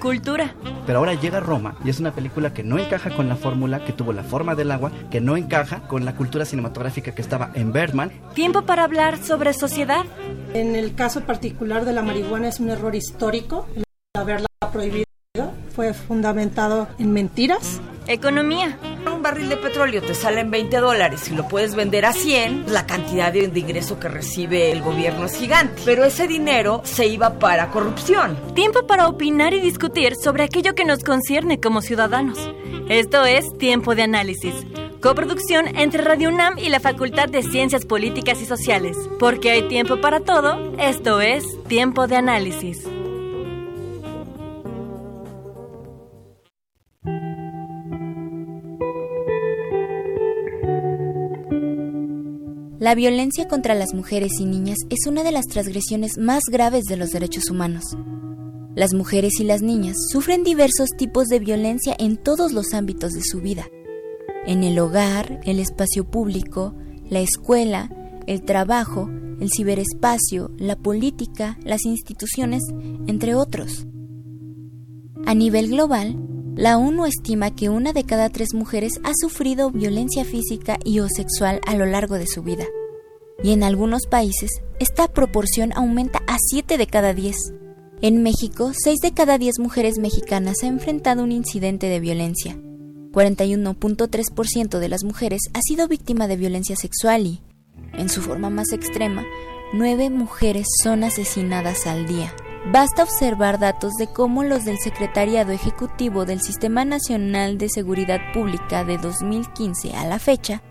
cultura. Pero ahora llega Roma y es una película que no encaja con la fórmula, que tuvo la forma del agua, que no encaja con la cultura cinematográfica que estaba en Bergman. Tiempo para hablar sobre sociedad. En el caso particular de la marihuana es un error histórico el haberla prohibido. Fue fundamentado en mentiras. Economía un barril de petróleo te sale en 20 dólares y lo puedes vender a 100, la cantidad de, ingreso que recibe el gobierno es gigante. Pero ese dinero se iba para corrupción. Tiempo para opinar y discutir sobre aquello que nos concierne como ciudadanos. Esto es Tiempo de Análisis. Coproducción entre Radio UNAM y la Facultad de Ciencias Políticas y Sociales. Porque hay tiempo para todo, esto es Tiempo de Análisis. La violencia contra las mujeres y niñas es una de las transgresiones más graves de los derechos humanos. Las mujeres y las niñas sufren diversos tipos de violencia en todos los ámbitos de su vida. En el hogar, el espacio público, la escuela, el trabajo, el ciberespacio, la política, las instituciones, entre otros. A nivel global, la ONU estima que una de cada tres mujeres ha sufrido violencia física y o sexual a lo largo de su vida. Y en algunos países, esta proporción aumenta a 7 de cada 10. En México, 6 de cada 10 mujeres mexicanas ha enfrentado un incidente de violencia. 41.3% de las mujeres ha sido víctima de violencia sexual y, en su forma más extrema, 9 mujeres son asesinadas al día. Basta observar datos de cómo los del Secretariado Ejecutivo del Sistema Nacional de Seguridad Pública de 2015 a la fecha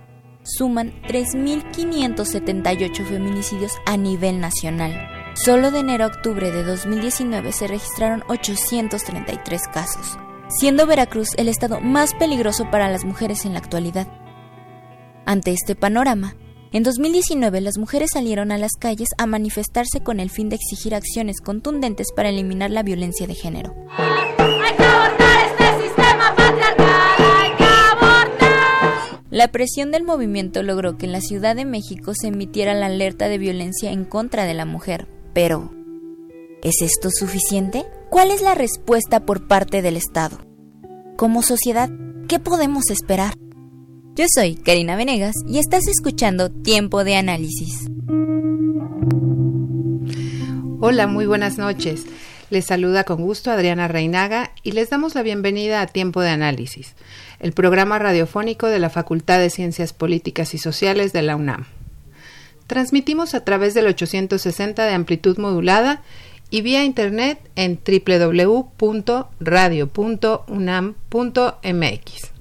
suman 3.578 feminicidios a nivel nacional. Solo de enero a octubre de 2019 se registraron 833 casos, siendo Veracruz el estado más peligroso para las mujeres en la actualidad. Ante este panorama, en 2019 las mujeres salieron a las calles a manifestarse con el fin de exigir acciones contundentes para eliminar la violencia de género. La presión del movimiento logró que en la Ciudad de México se emitiera la alerta de violencia en contra de la mujer. Pero, ¿es esto suficiente? ¿Cuál es la respuesta por parte del Estado? Como sociedad, ¿qué podemos esperar? Yo soy Karina Venegas y estás escuchando Tiempo de Análisis. Hola, muy buenas noches. Les saluda con gusto Adriana Reinaga y les damos la bienvenida a Tiempo de Análisis, el programa radiofónico de la Facultad de Ciencias Políticas y Sociales de la UNAM. Transmitimos a través del 860 de amplitud modulada y vía internet en www.radio.unam.mx.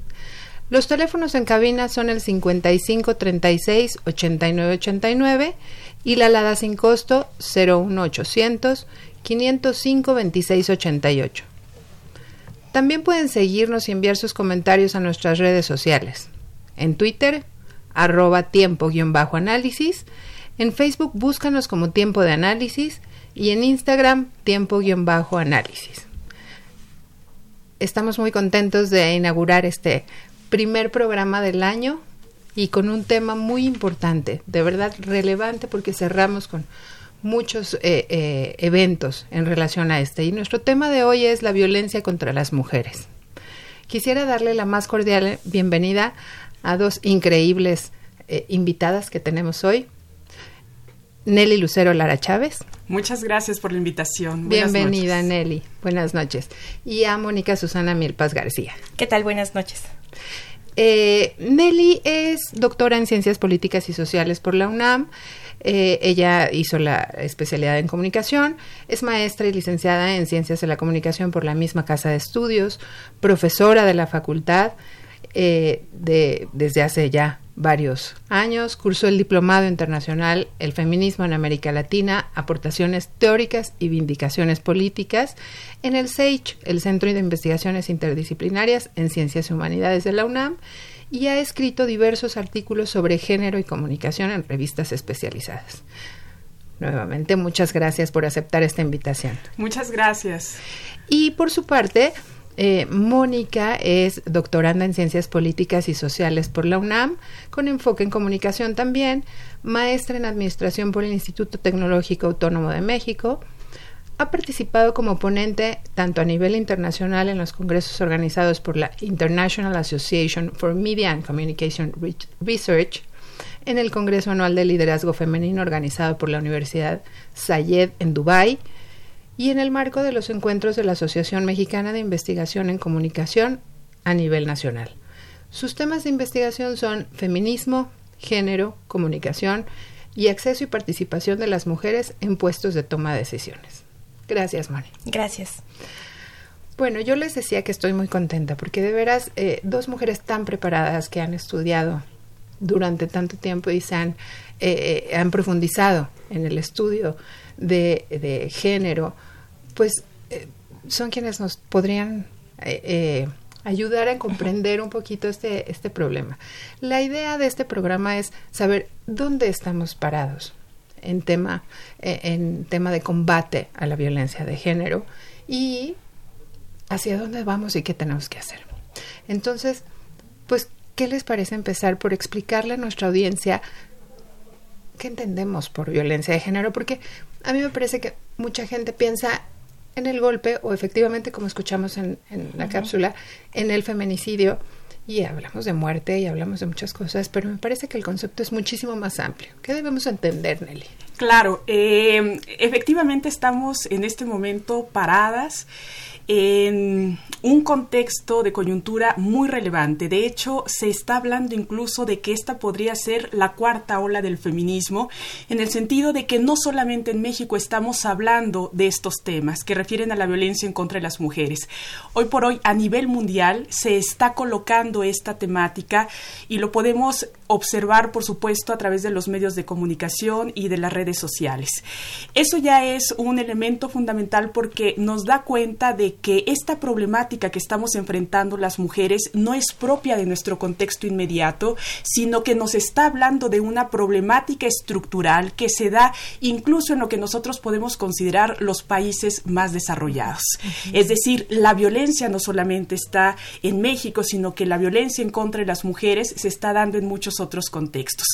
Los teléfonos en cabina son el 55 36 89 89 y la alada sin costo 01800 505 26 88. También pueden seguirnos y enviar sus comentarios a nuestras redes sociales. En Twitter, arroba tiempo-análisis. En Facebook, búscanos como tiempo de análisis. Y en Instagram, tiempo-análisis. Estamos muy contentos de inaugurar este primer programa del año y con un tema muy importante, de verdad relevante porque cerramos con muchos eh, eh, eventos en relación a este. Y nuestro tema de hoy es la violencia contra las mujeres. Quisiera darle la más cordial bienvenida a dos increíbles eh, invitadas que tenemos hoy. Nelly Lucero Lara Chávez. Muchas gracias por la invitación. Bienvenida, Nelly. Buenas noches. Y a Mónica Susana Mielpaz García. ¿Qué tal? Buenas noches. Eh, Nelly es doctora en Ciencias Políticas y Sociales por la UNAM. Eh, ella hizo la especialidad en comunicación, es maestra y licenciada en Ciencias de la Comunicación por la misma Casa de Estudios, profesora de la facultad eh, de, desde hace ya varios años. Cursó el Diplomado Internacional El Feminismo en América Latina, Aportaciones Teóricas y Vindicaciones Políticas en el SAGE, el Centro de Investigaciones Interdisciplinarias en Ciencias y Humanidades de la UNAM, y ha escrito diversos artículos sobre género y comunicación en revistas especializadas. Nuevamente, muchas gracias por aceptar esta invitación. Muchas gracias. Y por su parte, eh, Mónica es doctoranda en Ciencias Políticas y Sociales por la UNAM, con enfoque en comunicación también, maestra en Administración por el Instituto Tecnológico Autónomo de México. Ha participado como ponente tanto a nivel internacional en los congresos organizados por la International Association for Media and Communication Research, en el Congreso Anual de Liderazgo Femenino organizado por la Universidad Sayed en Dubái, y en el marco de los encuentros de la Asociación Mexicana de Investigación en Comunicación a nivel nacional. Sus temas de investigación son feminismo, género, comunicación y acceso y participación de las mujeres en puestos de toma de decisiones. Gracias, Mari. Gracias. Bueno, yo les decía que estoy muy contenta porque de veras eh, dos mujeres tan preparadas que han estudiado durante tanto tiempo y se han, eh, eh, han profundizado en el estudio de, de género, pues eh, son quienes nos podrían eh, eh, ayudar a comprender un poquito este, este problema. La idea de este programa es saber dónde estamos parados en tema, en tema de combate a la violencia de género y hacia dónde vamos y qué tenemos que hacer. Entonces, pues, ¿qué les parece empezar por explicarle a nuestra audiencia qué entendemos por violencia de género? Porque a mí me parece que mucha gente piensa en el golpe o efectivamente, como escuchamos en, la cápsula, en el feminicidio. Y hablamos de muerte y hablamos de muchas cosas, pero me parece que el concepto es muchísimo más amplio. ¿Qué debemos entender, Nelly? Claro, eh, efectivamente estamos en este momento paradas en un contexto de coyuntura muy relevante. De hecho, se está hablando incluso de que esta podría ser la cuarta ola del feminismo, en el sentido de que no solamente en México estamos hablando de estos temas que refieren a la violencia en contra de las mujeres. Hoy por hoy, a nivel mundial, se está colocando esta temática y lo podemos observar, por supuesto, a través de los medios de comunicación y de las redes sociales. Eso ya es un elemento fundamental porque nos da cuenta de que esta problemática que estamos enfrentando las mujeres no es propia de nuestro contexto inmediato, sino que nos está hablando de una problemática estructural que se da incluso en lo que nosotros podemos considerar los países más desarrollados. Es decir, la violencia no solamente está en México, sino que la violencia en contra de las mujeres se está dando en muchos otros contextos.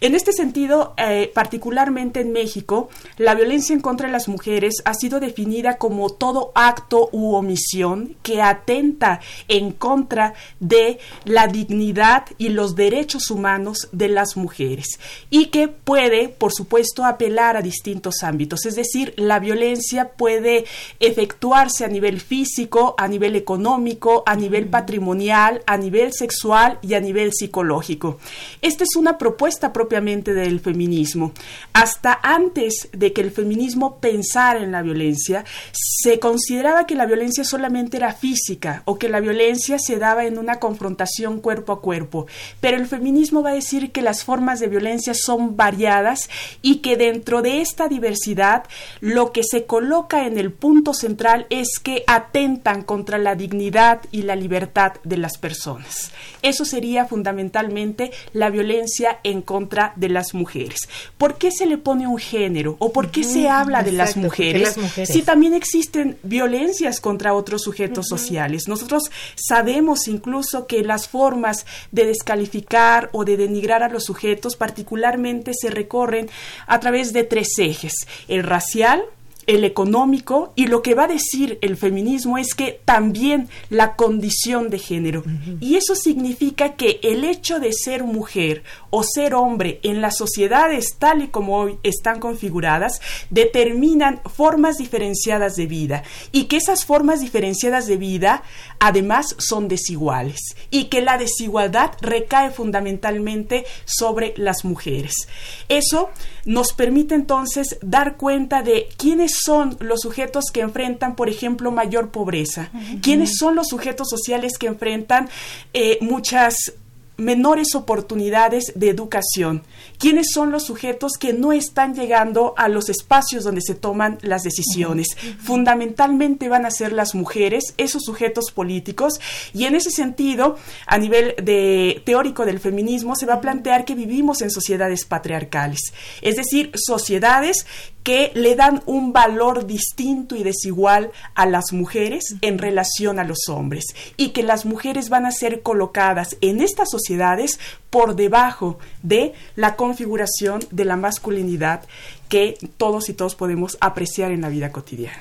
En este sentido, eh, particularmente en México, la violencia en contra de las mujeres ha sido definida como todo acto u omisión que atenta en contra de la dignidad y los derechos humanos de las mujeres y que puede, por supuesto, apelar a distintos ámbitos. Es decir, la violencia puede efectuarse a nivel físico, a nivel económico, a nivel patrimonial, a nivel sexual y a nivel psicológico. Esta es una propuesta propiamente del feminismo. Hasta antes de que el feminismo pensara en la violencia, se consideraba que la violencia solamente era física o que la violencia se daba en una confrontación cuerpo a cuerpo. Pero el feminismo va a decir que las formas de violencia son variadas y que dentro de esta diversidad lo que se coloca en el punto central es que atentan contra la dignidad y la libertad de las personas. Eso sería fundamentalmente la violencia en contra de las mujeres. ¿Por qué se le pone un género o por qué se habla de las mujeres, las mujeres, si también existen violencias contra otros sujetos sociales? Nosotros sabemos incluso que las formas de descalificar o de denigrar a los sujetos particularmente se recorren a través de tres ejes, el racial, el económico y lo que va a decir el feminismo es que también la condición de género. Y eso significa que el hecho de ser mujer o ser hombre en las sociedades tal y como hoy están configuradas determinan formas diferenciadas de vida y que esas formas diferenciadas de vida además son desiguales y que la desigualdad recae fundamentalmente sobre las mujeres. Eso nos permite entonces dar cuenta de quiénes son los sujetos que enfrentan, por ejemplo, mayor pobreza? ¿Quiénes son los sujetos sociales que enfrentan eh, muchas menores oportunidades de educación. ¿Quiénes son los sujetos que no están llegando a los espacios donde se toman las decisiones? Fundamentalmente van a ser las mujeres, esos sujetos políticos, y en ese sentido, a nivel de teórico del feminismo, se va a plantear que vivimos en sociedades patriarcales, es decir, sociedades que le dan un valor distinto y desigual a las mujeres en relación a los hombres. Y que las mujeres van a ser colocadas en estas sociedades por debajo de la configuración de la masculinidad que todos y todos podemos apreciar en la vida cotidiana.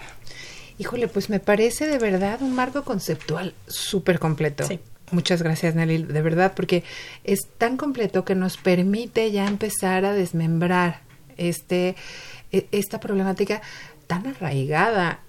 Híjole, pues me parece de verdad un marco conceptual súper completo. Muchas gracias, Nelly, de verdad, porque es tan completo que nos permite ya empezar a desmembrar este e, esta problemática tan arraigada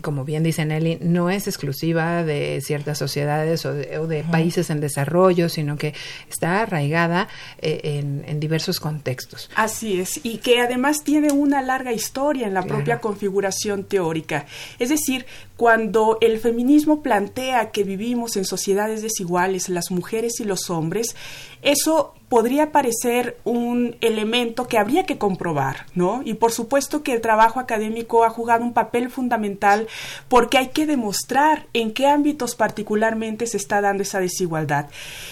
como bien dice Nelly, no es exclusiva de ciertas sociedades o de, países en desarrollo, sino que está arraigada eh, en, diversos contextos. Así es, y que además tiene una larga historia en la propia configuración teórica. Es decir, cuando el feminismo plantea que vivimos en sociedades desiguales, las mujeres y los hombres, eso podría parecer un elemento que habría que comprobar, ¿no? Y por supuesto que el trabajo académico ha jugado un papel fundamental porque hay que demostrar en qué ámbitos particularmente se está dando esa desigualdad.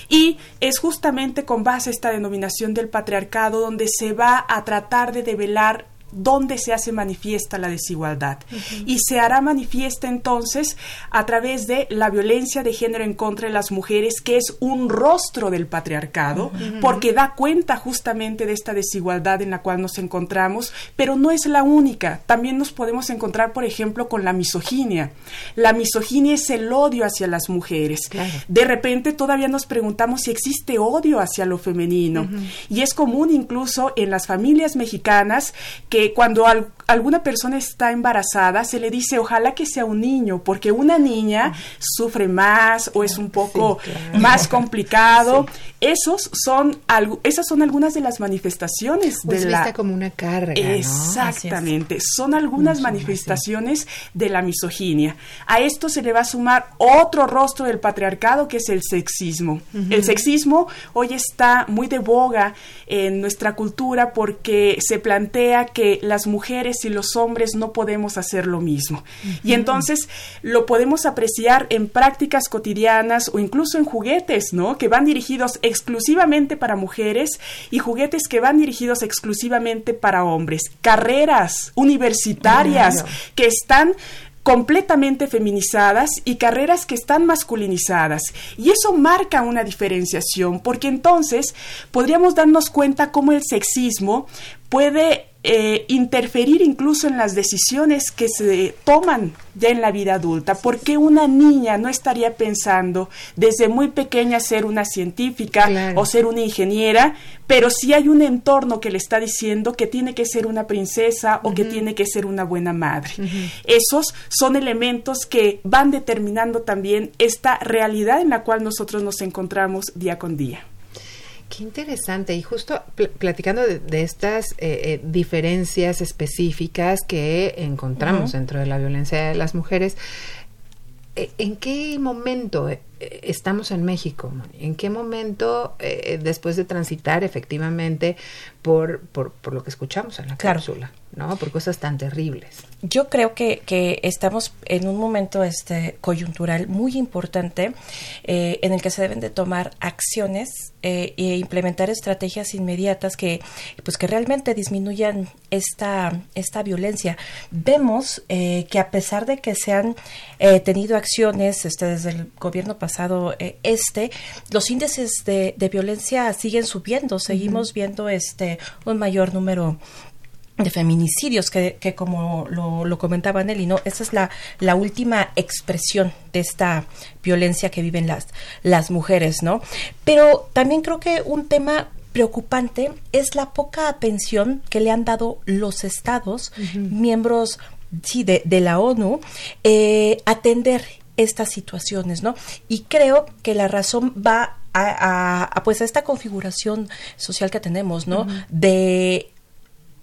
Y es justamente con base a esta denominación del patriarcado donde se va a tratar de develar dónde se hace manifiesta la desigualdad. Y se hará manifiesta entonces a través de la violencia de género en contra de las mujeres, que es un rostro del patriarcado, porque da cuenta justamente de esta desigualdad en la cual nos encontramos, pero no es la única. También nos podemos encontrar, por ejemplo, con la misoginia. La misoginia es el odio hacia las mujeres. De repente todavía nos preguntamos si existe odio hacia lo femenino. Y es común incluso en las familias mexicanas que cuando alguna persona está embarazada se le dice ojalá que sea un niño, porque una niña sufre más o es un poco más complicado. Esos son esas son algunas de las manifestaciones pues de la como una carga. Exactamente, son algunas manifestaciones de la misoginia. A esto se le va a sumar otro rostro del patriarcado que es el sexismo. El sexismo hoy está muy de boga en nuestra cultura porque se plantea que las mujeres y los hombres no podemos hacer lo mismo. Y entonces lo podemos apreciar en prácticas cotidianas o incluso en juguetes, ¿no? Que van dirigidos exclusivamente para mujeres y juguetes que van dirigidos exclusivamente para hombres. Carreras universitarias que están completamente feminizadas y carreras que están masculinizadas. Y eso marca una diferenciación, porque entonces podríamos darnos cuenta cómo el sexismo puede eh, interferir incluso en las decisiones que se toman ya en la vida adulta. ¿Por qué una niña no estaría pensando desde muy pequeña ser una científica o ser una ingeniera, pero si hay un entorno que le está diciendo que tiene que ser una princesa o que tiene que ser una buena madre? Esos son elementos que van determinando también esta realidad en la cual nosotros nos encontramos día con día. Qué interesante. Y justo platicando de, estas eh, eh, diferencias específicas que encontramos dentro de la violencia de las mujeres, eh, ¿en qué momento estamos en México? ¿En qué momento, después de transitar efectivamente por, por, por, lo que escuchamos en la cápsula, ¿no? Por cosas tan terribles? yo creo que, que, estamos en un momento este coyuntural muy importante eh, en el que se deben de tomar acciones eh, e implementar estrategias inmediatas que pues que realmente disminuyan esta esta violencia vemos eh, que a pesar de que se han tenido acciones este desde el gobierno pasado este los índices de, de violencia siguen subiendo seguimos viendo este un mayor número de feminicidios, que, que como lo, lo, comentaba Nelly, ¿no? Esa es la, la última expresión de esta violencia que viven las, las mujeres, ¿no? Pero también creo que un tema preocupante es la poca atención que le han dado los estados, miembros sí, de, de, la ONU, eh, atender estas situaciones, ¿no? Y creo que la razón va a, a, pues a esta configuración social que tenemos, ¿no? De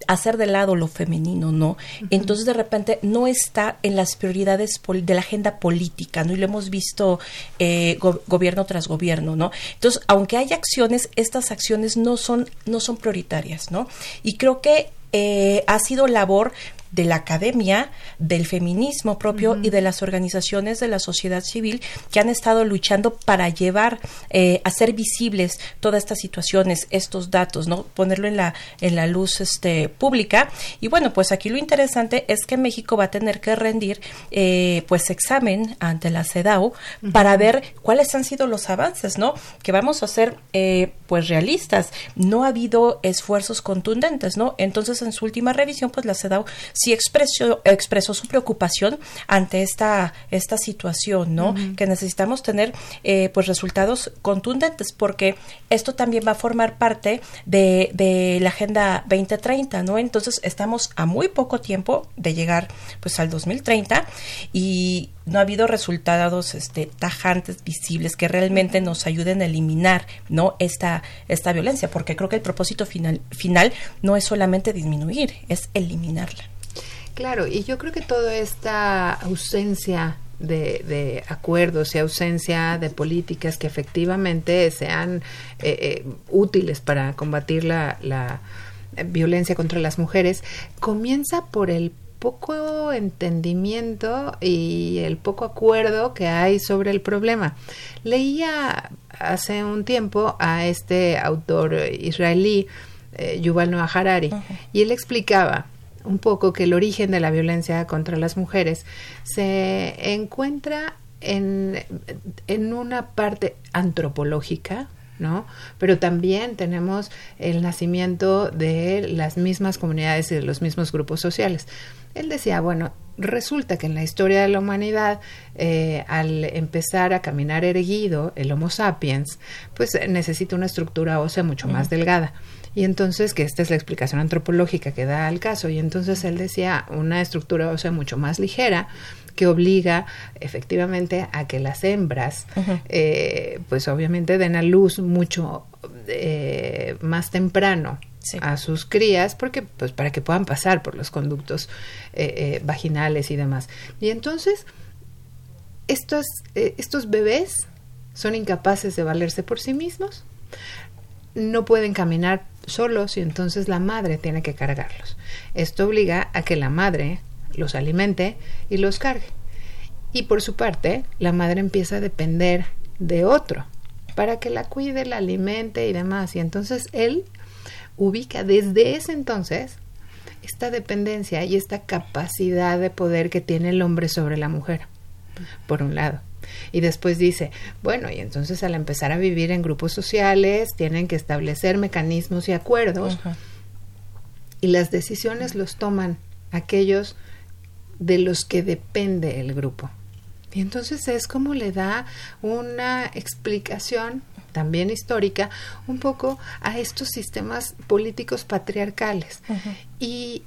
hacer de lado lo femenino, ¿no? Entonces de repente no está en las prioridades de la agenda política, ¿no? Y lo hemos visto eh, gobierno tras gobierno, ¿no? Entonces, aunque hay acciones, estas acciones no son, no son prioritarias, ¿no? Y creo que eh, ha sido labor de la academia, del feminismo propio y de las organizaciones de la sociedad civil que han estado luchando para llevar, eh, a ser visibles todas estas situaciones, estos datos, ¿no? Ponerlo en la, en la luz este, pública. Y bueno, pues aquí lo interesante es que México va a tener que rendir, eh, pues, examen ante la CEDAW para ver cuáles han sido los avances, ¿no? Que vamos a ser, eh, pues, realistas. No ha habido esfuerzos contundentes, ¿no? Entonces, en su última revisión, pues, la CEDAW sí expresó, expresó su preocupación ante esta, esta situación, ¿no? Que necesitamos tener eh, pues resultados contundentes porque esto también va a formar parte de, de, la Agenda 2030, ¿no? Entonces estamos a muy poco tiempo de llegar pues al 2030 y no ha habido resultados este, tajantes, visibles, que realmente nos ayuden a eliminar ¿no? esta, esta violencia, porque creo que el propósito final, final no es solamente disminuir, es eliminarla. Claro, y yo creo que toda esta ausencia de, acuerdos y ausencia de políticas que efectivamente sean eh, eh, útiles para combatir la, la violencia contra las mujeres, comienza por el poco entendimiento y el poco acuerdo que hay sobre el problema. Leía hace un tiempo a este autor israelí, eh, Yuval Noah Harari, y él explicaba un poco que el origen de la violencia contra las mujeres se encuentra en, en una parte antropológica, ¿no? Pero también tenemos el nacimiento de las mismas comunidades y de los mismos grupos sociales. Él decía, bueno, resulta que en la historia de la humanidad, eh, al empezar a caminar erguido, el Homo sapiens, pues necesita una estructura ósea mucho más delgada. Y entonces, que esta es la explicación antropológica que da al caso, y entonces él decía una estructura ósea mucho más ligera que obliga efectivamente a que las hembras, eh, pues obviamente den a luz mucho eh, más temprano a sus crías porque pues para que puedan pasar por los conductos eh, vaginales y demás. Y entonces estos estos bebés son incapaces de valerse por sí mismos no pueden caminar solos y entonces la madre tiene que cargarlos. Esto obliga a que la madre los alimente y los cargue. Y por su parte, la madre empieza a depender de otro para que la cuide, la alimente y demás. Y entonces él ubica desde ese entonces esta dependencia y esta capacidad de poder que tiene el hombre sobre la mujer, por un lado. Y después dice, bueno, y entonces al empezar a vivir en grupos sociales, tienen que establecer mecanismos y acuerdos. Y las decisiones los toman aquellos de los que depende el grupo. Y entonces es como le da una explicación también histórica, un poco a estos sistemas políticos patriarcales. Y,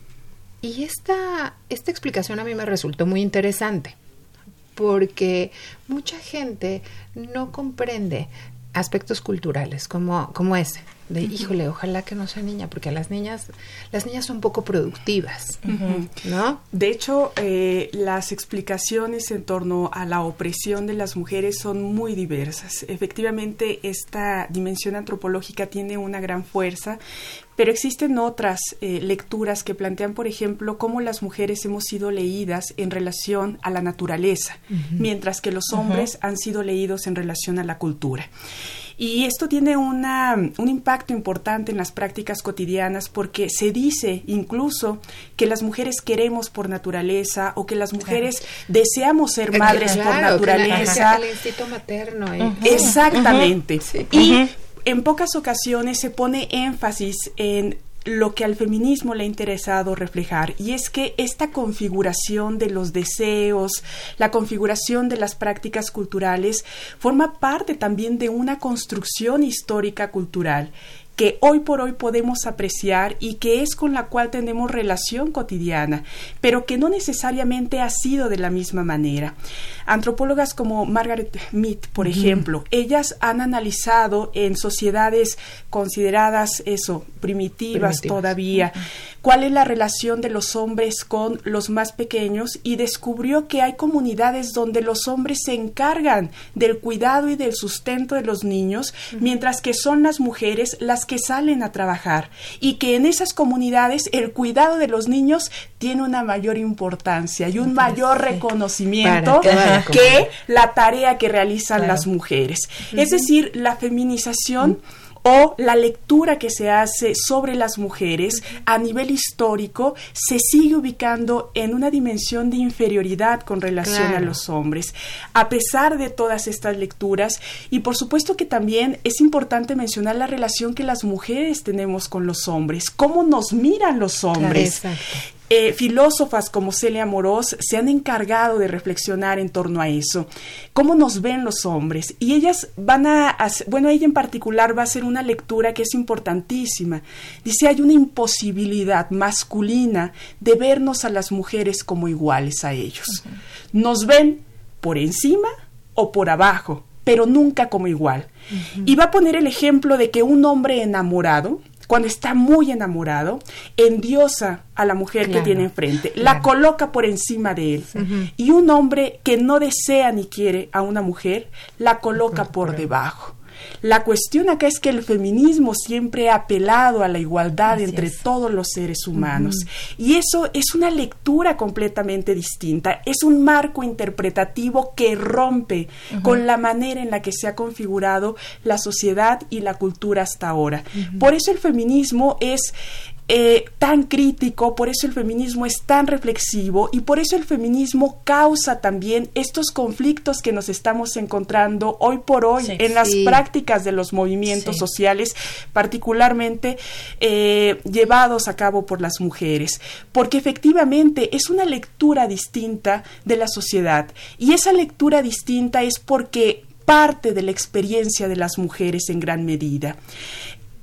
y esta, esta explicación a mí me resultó muy interesante porque mucha gente no comprende aspectos culturales como, como ese de híjole ojalá que no sea niña porque las niñas las niñas son poco productivas no de hecho eh, las explicaciones en torno a la opresión de las mujeres son muy diversas. Efectivamente esta dimensión antropológica tiene una gran fuerza pero existen otras eh, lecturas que plantean, por ejemplo, cómo las mujeres hemos sido leídas en relación a la naturaleza, mientras que los hombres han sido leídos en relación a la cultura. Y esto tiene una, un impacto importante en las prácticas cotidianas porque se dice incluso que las mujeres queremos por naturaleza o que las mujeres deseamos ser madres por naturaleza. el instinto materno. Exactamente. Y en pocas ocasiones se pone énfasis en lo que al feminismo le ha interesado reflejar, y es que esta configuración de los deseos, la configuración de las prácticas culturales, forma parte también de una construcción histórica cultural que hoy por hoy podemos apreciar y que es con la cual tenemos relación cotidiana, pero que no necesariamente ha sido de la misma manera. Antropólogas como Margaret Mead, por ejemplo, ellas han analizado en sociedades consideradas eso, primitivas, todavía, cuál es la relación de los hombres con los más pequeños y descubrió que hay comunidades donde los hombres se encargan del cuidado y del sustento de los niños, mientras que son las mujeres las que salen a trabajar y que en esas comunidades el cuidado de los niños tiene una mayor importancia y un mayor reconocimiento que la tarea que realizan las mujeres. Es decir, la feminización o la lectura que se hace sobre las mujeres a nivel histórico se sigue ubicando en una dimensión de inferioridad con relación a los hombres. A pesar de todas estas lecturas, y por supuesto que también es importante mencionar la relación que las mujeres tenemos con los hombres, cómo nos miran los hombres. Eh, filósofas como Celia Moros se han encargado de reflexionar en torno a eso, cómo nos ven los hombres. Y ellas van a, bueno, ella en particular va a hacer una lectura que es importantísima. Dice, hay una imposibilidad masculina de vernos a las mujeres como iguales a ellos. Nos ven por encima o por abajo, pero nunca como igual. Y va a poner el ejemplo de que un hombre enamorado, cuando está muy enamorado, endiosa a la mujer que tiene enfrente, la coloca por encima de él. Y un hombre que no desea ni quiere a una mujer, la coloca por debajo. La cuestión acá es que el feminismo siempre ha apelado a la igualdad entre todos los seres humanos. Y eso es una lectura completamente distinta, es un marco interpretativo que rompe con la manera en la que se ha configurado la sociedad y la cultura hasta ahora. Por eso el feminismo es eh, tan crítico, por eso el feminismo es tan reflexivo y por eso el feminismo causa también estos conflictos que nos estamos encontrando hoy por hoy en las prácticas de los movimientos sociales, particularmente eh, llevados a cabo por las mujeres, porque efectivamente es una lectura distinta de la sociedad y esa lectura distinta es porque parte de la experiencia de las mujeres en gran medida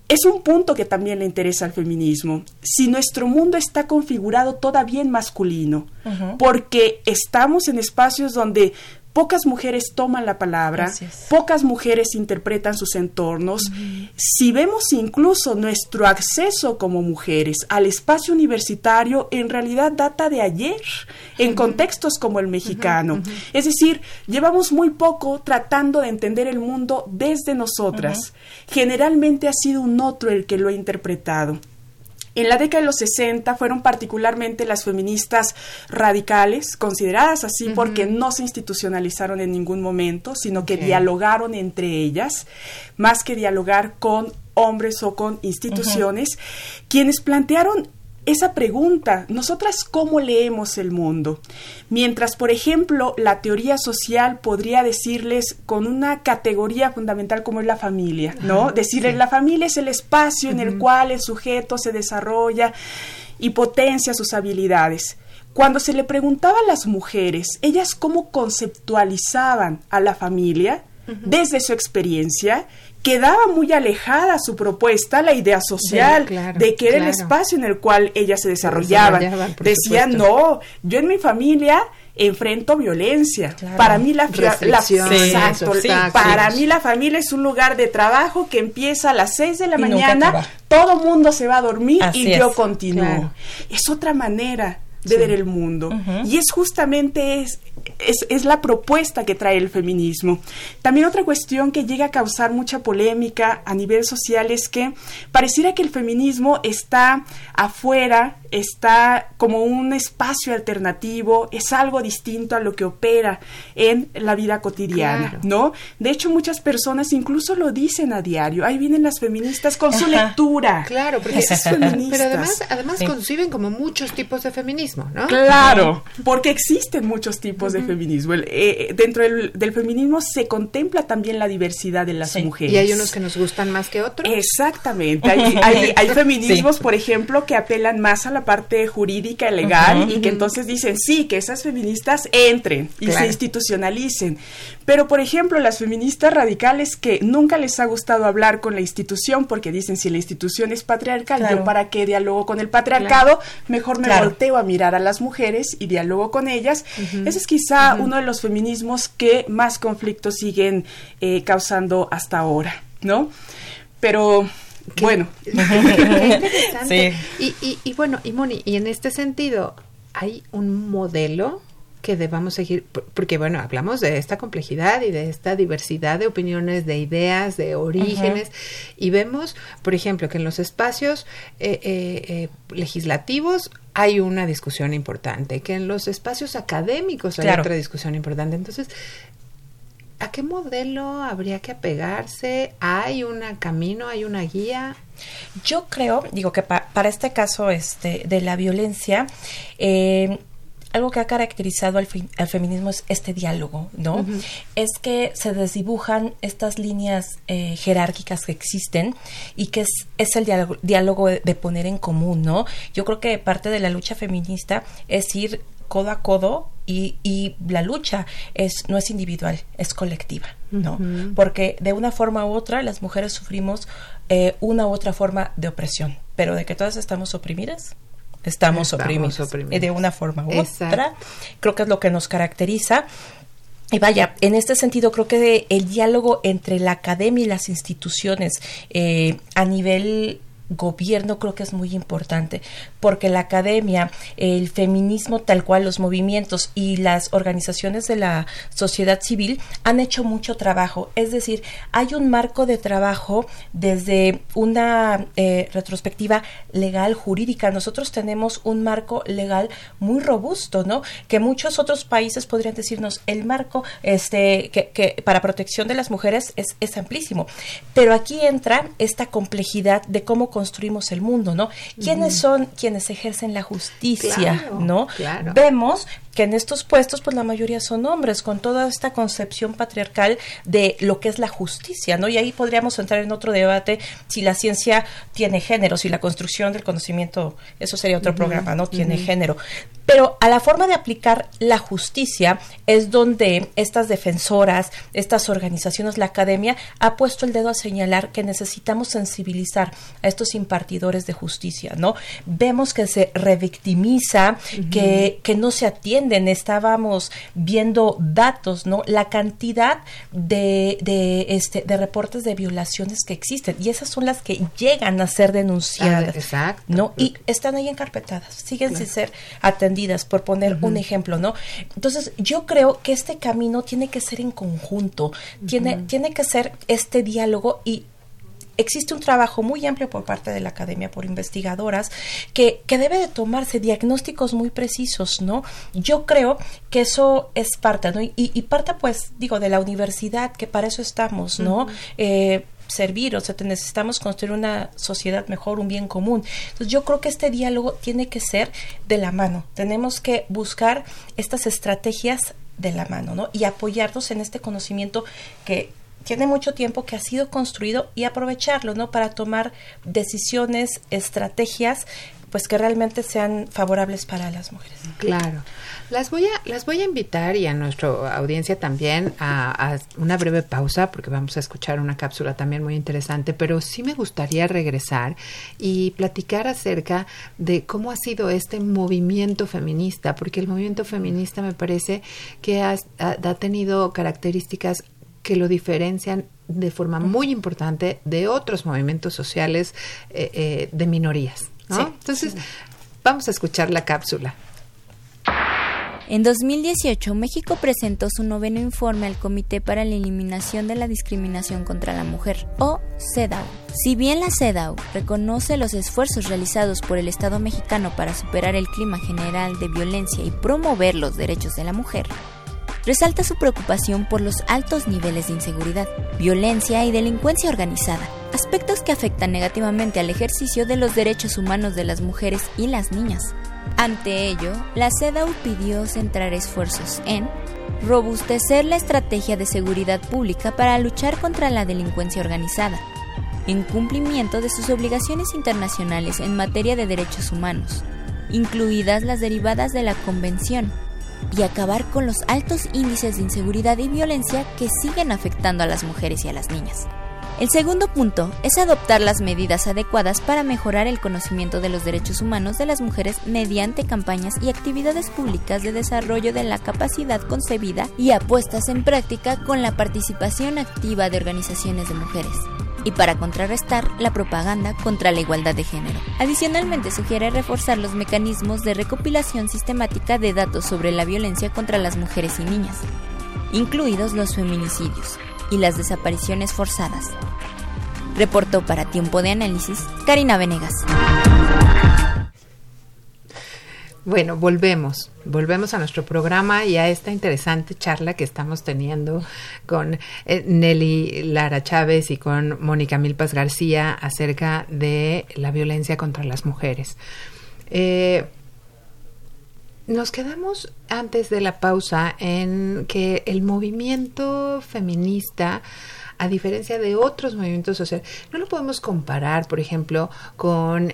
es un punto que también le interesa al feminismo. Si nuestro mundo está configurado todavía en masculino, porque estamos en espacios donde pocas mujeres toman la palabra, pocas mujeres interpretan sus entornos. Si vemos incluso nuestro acceso como mujeres al espacio universitario, en realidad data de ayer, en contextos como el mexicano. Es decir, llevamos muy poco tratando de entender el mundo desde nosotras. Generalmente ha sido un otro el que lo ha interpretado. En la década de los 60 fueron particularmente las feministas radicales, consideradas así porque no se institucionalizaron en ningún momento, sino que dialogaron entre ellas, más que dialogar con hombres o con instituciones, quienes plantearon esa pregunta, nosotras cómo leemos el mundo. Mientras, por ejemplo, la teoría social podría decirles con una categoría fundamental como es la familia, ¿no? Decirles la familia es el espacio en el cual el sujeto se desarrolla y potencia sus habilidades. Cuando se le preguntaba a las mujeres, ellas cómo conceptualizaban a la familia, desde su experiencia, quedaba muy alejada su propuesta, la idea social, de que era el espacio en el cual ellas se desarrollaban. Decían, no, yo en mi familia enfrento violencia. Para mí la, para mí la familia es un lugar de trabajo que empieza a las 6 de la mañana, todo mundo se va a dormir y yo continúo. Es otra manera de ver el mundo. Y es justamente es, es, la propuesta que trae el feminismo. También otra cuestión que llega a causar mucha polémica a nivel social es que pareciera que el feminismo está afuera está como un espacio alternativo, es algo distinto a lo que opera en la vida cotidiana, ¿no? De hecho, muchas personas incluso lo dicen a diario. Ahí vienen las feministas con su lectura. Claro, porque es feministas. Pero además, además conciben como muchos tipos de feminismo feminismo, ¿no? Claro, porque existen muchos tipos de feminismo. Eh, dentro del, feminismo se contempla también la diversidad de las mujeres. Y hay unos que nos gustan más que otros. Exactamente. Hay, feminismos, por ejemplo, que apelan más a la parte jurídica y legal y que entonces dicen, sí, que esas feministas entren y se institucionalicen. Pero, por ejemplo, las feministas radicales que nunca les ha gustado hablar con la institución porque dicen, si la institución es patriarcal, yo para qué dialogo con el patriarcado, mejor me volteo a mirar a las mujeres y dialogo con ellas. Ese es quizá uno de los feminismos que más conflictos siguen eh, causando hasta ahora, ¿no? Pero bueno. interesante. Y, y, y bueno, y Moni, y en este sentido, ¿hay un modelo que debamos seguir, porque bueno, hablamos de esta complejidad y de esta diversidad de opiniones, de ideas, de orígenes, y vemos, por ejemplo, que en los espacios eh, eh, eh, legislativos hay una discusión importante, que en los espacios académicos hay otra discusión importante. Entonces, ¿a qué modelo habría que apegarse? ¿Hay un camino, hay una guía? Yo creo, digo que para este caso este, de la violencia, eh, algo que ha caracterizado al, feminismo es este diálogo, ¿no? Es que se desdibujan estas líneas eh, jerárquicas que existen y que es, es el diálogo, de, poner en común, ¿no? Yo creo que parte de la lucha feminista es ir codo a codo y, y, la lucha es no es individual, es colectiva, ¿no? Porque de una forma u otra las mujeres sufrimos eh, una u otra forma de opresión, pero de que todas estamos oprimidas, estamos, oprimidos, de una forma u otra. Creo que es lo que nos caracteriza. Y vaya, en este sentido creo que el diálogo entre la academia y las instituciones eh, a nivel gobierno creo que es muy importante, porque la academia, el feminismo tal cual, los movimientos y las organizaciones de la sociedad civil han hecho mucho trabajo. Es decir, hay un marco de trabajo desde una eh, retrospectiva legal, jurídica. Nosotros tenemos un marco legal muy robusto, ¿no? Que muchos otros países podrían decirnos, el marco este, que, para protección de las mujeres es, es amplísimo. Pero aquí entra esta complejidad de cómo construimos el mundo, ¿no? ¿Quiénes son quienes ejercen la justicia, ¿no? Vemos que en estos puestos pues la mayoría son hombres con toda esta concepción patriarcal de lo que es la justicia, ¿no? Y ahí podríamos entrar en otro debate si la ciencia tiene género, si la construcción del conocimiento, eso sería otro programa, ¿no? Tiene género. Pero a la forma de aplicar la justicia es donde estas defensoras, estas organizaciones, la academia ha puesto el dedo a señalar que necesitamos sensibilizar a estos impartidores de justicia, ¿no? Vemos que se revictimiza, que, que no se atiende estábamos viendo datos, ¿no? La cantidad de, de, este, de reportes de violaciones que existen y esas son las que llegan a ser denunciadas, exacto. ¿no? Y están ahí encarpetadas, siguen sin ser atendidas, por poner un ejemplo, ¿no? Entonces, yo creo que este camino tiene que ser en conjunto, tiene, tiene que ser este diálogo y existe un trabajo muy amplio por parte de la academia, por investigadoras, que, que debe de tomarse diagnósticos muy precisos, ¿no? Yo creo que eso es parte, ¿no? Y, y parte, pues, digo, de la universidad, que para eso estamos, ¿no? eh, servir, o sea, necesitamos construir una sociedad mejor, un bien común. Entonces yo creo que este diálogo tiene que ser de la mano. Tenemos que buscar estas estrategias de la mano, ¿no? Y apoyarnos en este conocimiento que tiene mucho tiempo que ha sido construido y aprovecharlo, ¿no? Para tomar decisiones, estrategias, pues que realmente sean favorables para las mujeres. Claro. Las voy a, las voy a invitar y a nuestra audiencia también a, una breve pausa porque vamos a escuchar una cápsula también muy interesante, pero sí me gustaría regresar y platicar acerca de cómo ha sido este movimiento feminista, porque el movimiento feminista me parece que ha, ha tenido características que lo diferencian de forma muy importante de otros movimientos sociales eh, eh, de minorías. Entonces, vamos a escuchar la cápsula. En 2018, México presentó su noveno informe al Comité para la Eliminación de la Discriminación contra la Mujer, o CEDAW. Si bien la CEDAW reconoce los esfuerzos realizados por el Estado mexicano para superar el clima general de violencia y promover los derechos de la mujer, resalta su preocupación por los altos niveles de inseguridad, violencia y delincuencia organizada, aspectos que afectan negativamente al ejercicio de los derechos humanos de las mujeres y las niñas. Ante ello, la CEDAW pidió centrar esfuerzos en robustecer la estrategia de seguridad pública para luchar contra la delincuencia organizada, en cumplimiento de sus obligaciones internacionales en materia de derechos humanos, incluidas las derivadas de la Convención, y acabar con los altos índices de inseguridad y violencia que siguen afectando a las mujeres y a las niñas. El segundo punto es adoptar las medidas adecuadas para mejorar el conocimiento de los derechos humanos de las mujeres mediante campañas y actividades públicas de desarrollo de la capacidad concebida y apuestas en práctica con la participación activa de organizaciones de mujeres y para contrarrestar la propaganda contra la igualdad de género. Adicionalmente sugiere reforzar los mecanismos de recopilación sistemática de datos sobre la violencia contra las mujeres y niñas, incluidos los feminicidios y las desapariciones forzadas. Reportó para Tiempo de Análisis Karina Venegas. Bueno, volvemos, volvemos a nuestro programa y a esta interesante charla que estamos teniendo con eh, Nelly Lara Chávez y con Mónica Milpas García acerca de la violencia contra las mujeres. Eh, nos quedamos antes de la pausa en que el movimiento feminista a diferencia de otros movimientos sociales. No lo podemos comparar, por ejemplo, con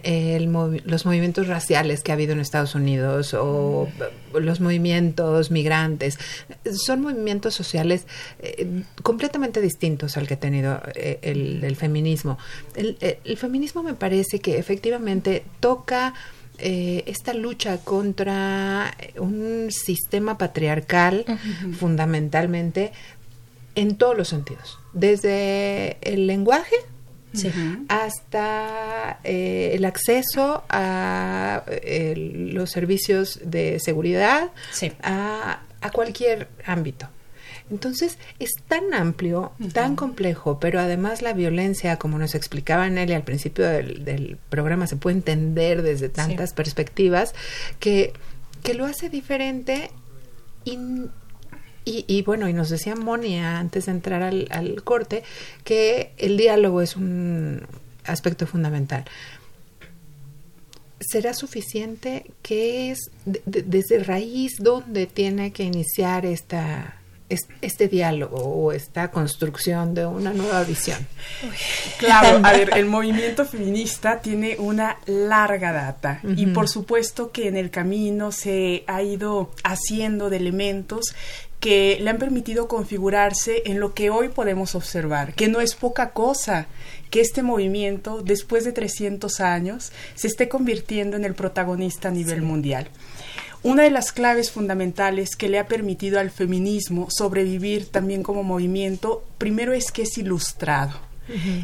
los movimientos raciales que ha habido en Estados Unidos o los movimientos migrantes. Son movimientos sociales eh, completamente distintos al que ha tenido eh, el, feminismo. Eh, el, feminismo me parece que efectivamente toca... esta lucha contra un sistema patriarcal fundamentalmente en todos los sentidos desde el lenguaje hasta eh, el acceso a los servicios de seguridad, a, cualquier ámbito. Entonces es tan amplio, tan complejo, pero además la violencia, como nos explicaba Nelly al principio del, programa, se puede entender desde tantas perspectivas que, que lo hace diferente y y, bueno, y nos decía Monia antes de entrar al, corte que el diálogo es un aspecto fundamental. ¿Será suficiente? ¿Qué es desde raíz dónde tiene que iniciar esta, este diálogo o esta construcción de una nueva visión? Claro, a ver, el movimiento feminista tiene una larga data y por supuesto que en el camino se ha ido haciendo de elementos que le han permitido configurarse en lo que hoy podemos observar, que no es poca cosa que este movimiento, después de 300 años, se esté convirtiendo en el protagonista a nivel mundial. Una de las claves fundamentales que le ha permitido al feminismo sobrevivir también como movimiento, primero es que es ilustrado.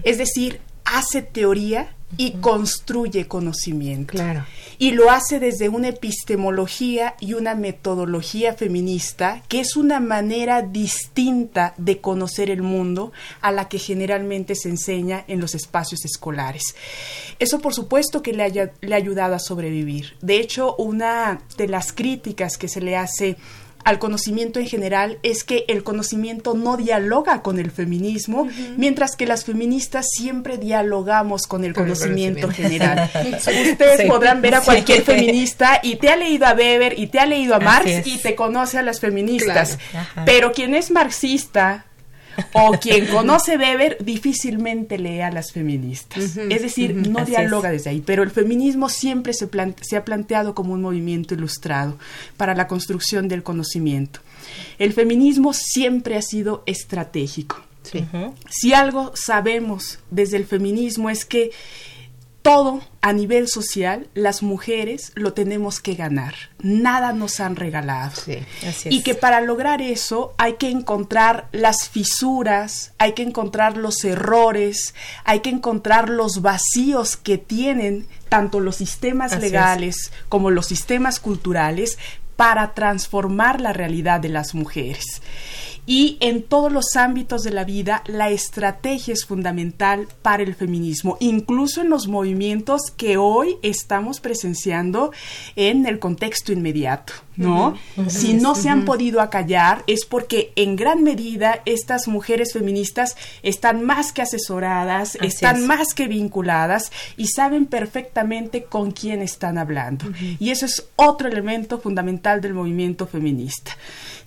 Es decir, hace teoría y construye conocimiento. Claro. Y lo hace desde una epistemología y una metodología feminista, que es una manera distinta de conocer el mundo a la que generalmente se enseña en los espacios escolares. Eso por supuesto que le, le ha ayudado a sobrevivir. De hecho, una de las críticas que se le hace al conocimiento en general es que el conocimiento no dialoga con el feminismo, mientras que las feministas siempre dialogamos con el, conocimiento, general. Ustedes podrán ver a cualquier feminista y te ha leído a Weber y te ha leído a Marx y te conoce a las feministas. Pero quien es marxista, o quien conoce Weber difícilmente lee a las feministas. es decir, no dialoga desde ahí. Pero el feminismo siempre se, se ha planteado como un movimiento ilustrado para la construcción del conocimiento. El feminismo siempre ha sido estratégico. Si algo sabemos desde el feminismo es que todo a nivel social, las mujeres lo tenemos que ganar. Nada nos han regalado. Y que para lograr eso hay que encontrar las fisuras, hay que encontrar los errores, hay que encontrar los vacíos que tienen tanto los sistemas legales como los sistemas culturales para transformar la realidad de las mujeres. Y en todos los ámbitos de la vida la estrategia es fundamental para el feminismo, incluso en los movimientos que hoy estamos presenciando en el contexto inmediato, ¿no? Si no se han podido acallar es porque en gran medida estas mujeres feministas están más que asesoradas, están más que vinculadas y saben perfectamente con quién están hablando. Y eso es otro elemento fundamental del movimiento feminista.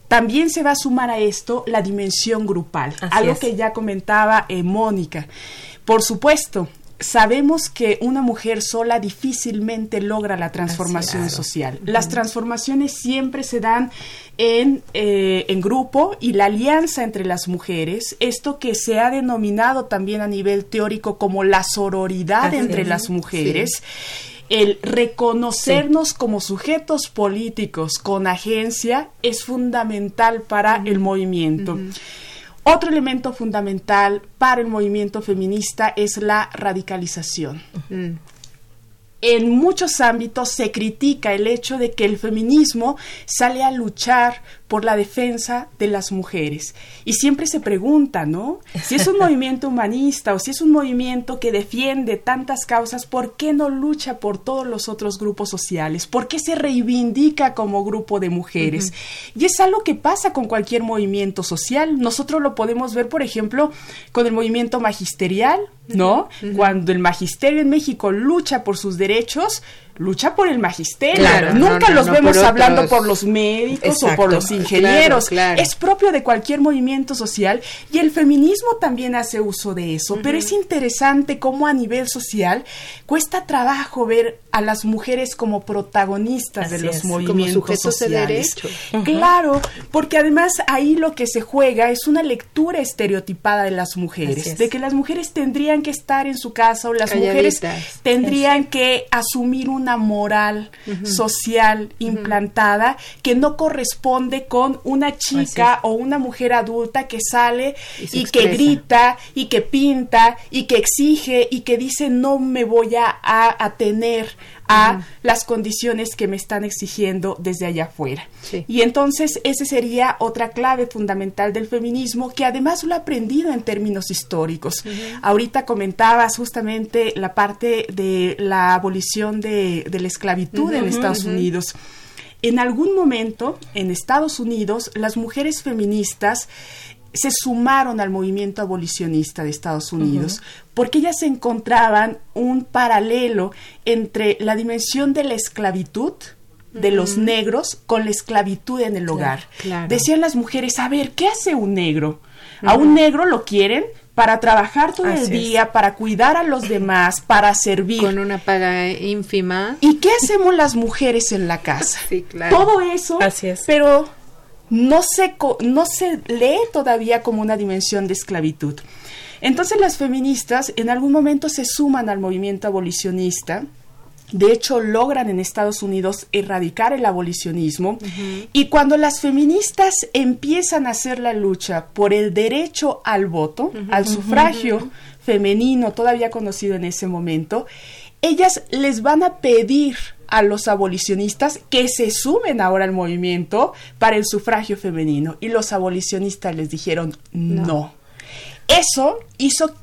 También se va a sumar a esto la dimensión grupal, algo que ya comentaba eh, Mónica. Por supuesto, sabemos que una mujer sola difícilmente logra la transformación social. Las transformaciones siempre se dan en, eh, en, grupo y la alianza entre las mujeres, esto que se ha denominado también a nivel teórico como la sororidad entre las mujeres el reconocernos como sujetos políticos con agencia es fundamental para el movimiento. Otro elemento fundamental para el movimiento feminista es la radicalización. En muchos ámbitos se critica el hecho de que el feminismo sale a luchar por la defensa de las mujeres. Y siempre se pregunta, ¿no? Si es un movimiento humanista o si es un movimiento que defiende tantas causas, ¿por qué no lucha por todos los otros grupos sociales? ¿Por qué se reivindica como grupo de mujeres? Y es algo que pasa con cualquier movimiento social. Nosotros lo podemos ver, por ejemplo, con el movimiento magisterial, ¿no? Cuando el magisterio en México lucha por sus derechos, lucha por el magisterio. Nunca los vemos hablando por los médicos o por los ingenieros. Es propio de cualquier movimiento social y el feminismo también hace uso de eso. Pero es interesante cómo a nivel social cuesta trabajo ver a las mujeres como protagonistas de los movimientos sociales. Claro, porque además ahí lo que se juega es una lectura estereotipada de las mujeres, de que las mujeres tendrían que estar en su casa o las mujeres tendrían que asumir una moral social implantada que no corresponde con una chica o una mujer adulta que sale y, que grita y que pinta y que exige y que dice no me voy a, a, tener a las condiciones que me están exigiendo desde allá afuera. Y entonces esa sería otra clave fundamental del feminismo que además lo he aprendido en términos históricos. Ahorita comentabas justamente la parte de la abolición de, la esclavitud en Estados Unidos. En algún momento en Estados Unidos las mujeres feministas se sumaron al movimiento abolicionista de Estados Unidos porque ellas encontraban un paralelo entre la dimensión de la esclavitud de los negros con la esclavitud en el hogar. Decían las mujeres, a ver, ¿qué hace un negro? A un negro lo quieren para trabajar todo el día, para cuidar a los demás, para servir. Con una paga ínfima. ¿Y qué hacemos las mujeres en la casa? Todo eso, pero no se, no se lee todavía como una dimensión de esclavitud. Entonces las feministas en algún momento se suman al movimiento abolicionista, de hecho, logran en Estados Unidos erradicar el abolicionismo. Y cuando las feministas empiezan a hacer la lucha por el derecho al voto, al sufragio femenino, todavía conocido en ese momento, ellas les van a pedir a los abolicionistas que se sumen ahora al movimiento para el sufragio femenino. Y los abolicionistas les dijeron no. Eso hizo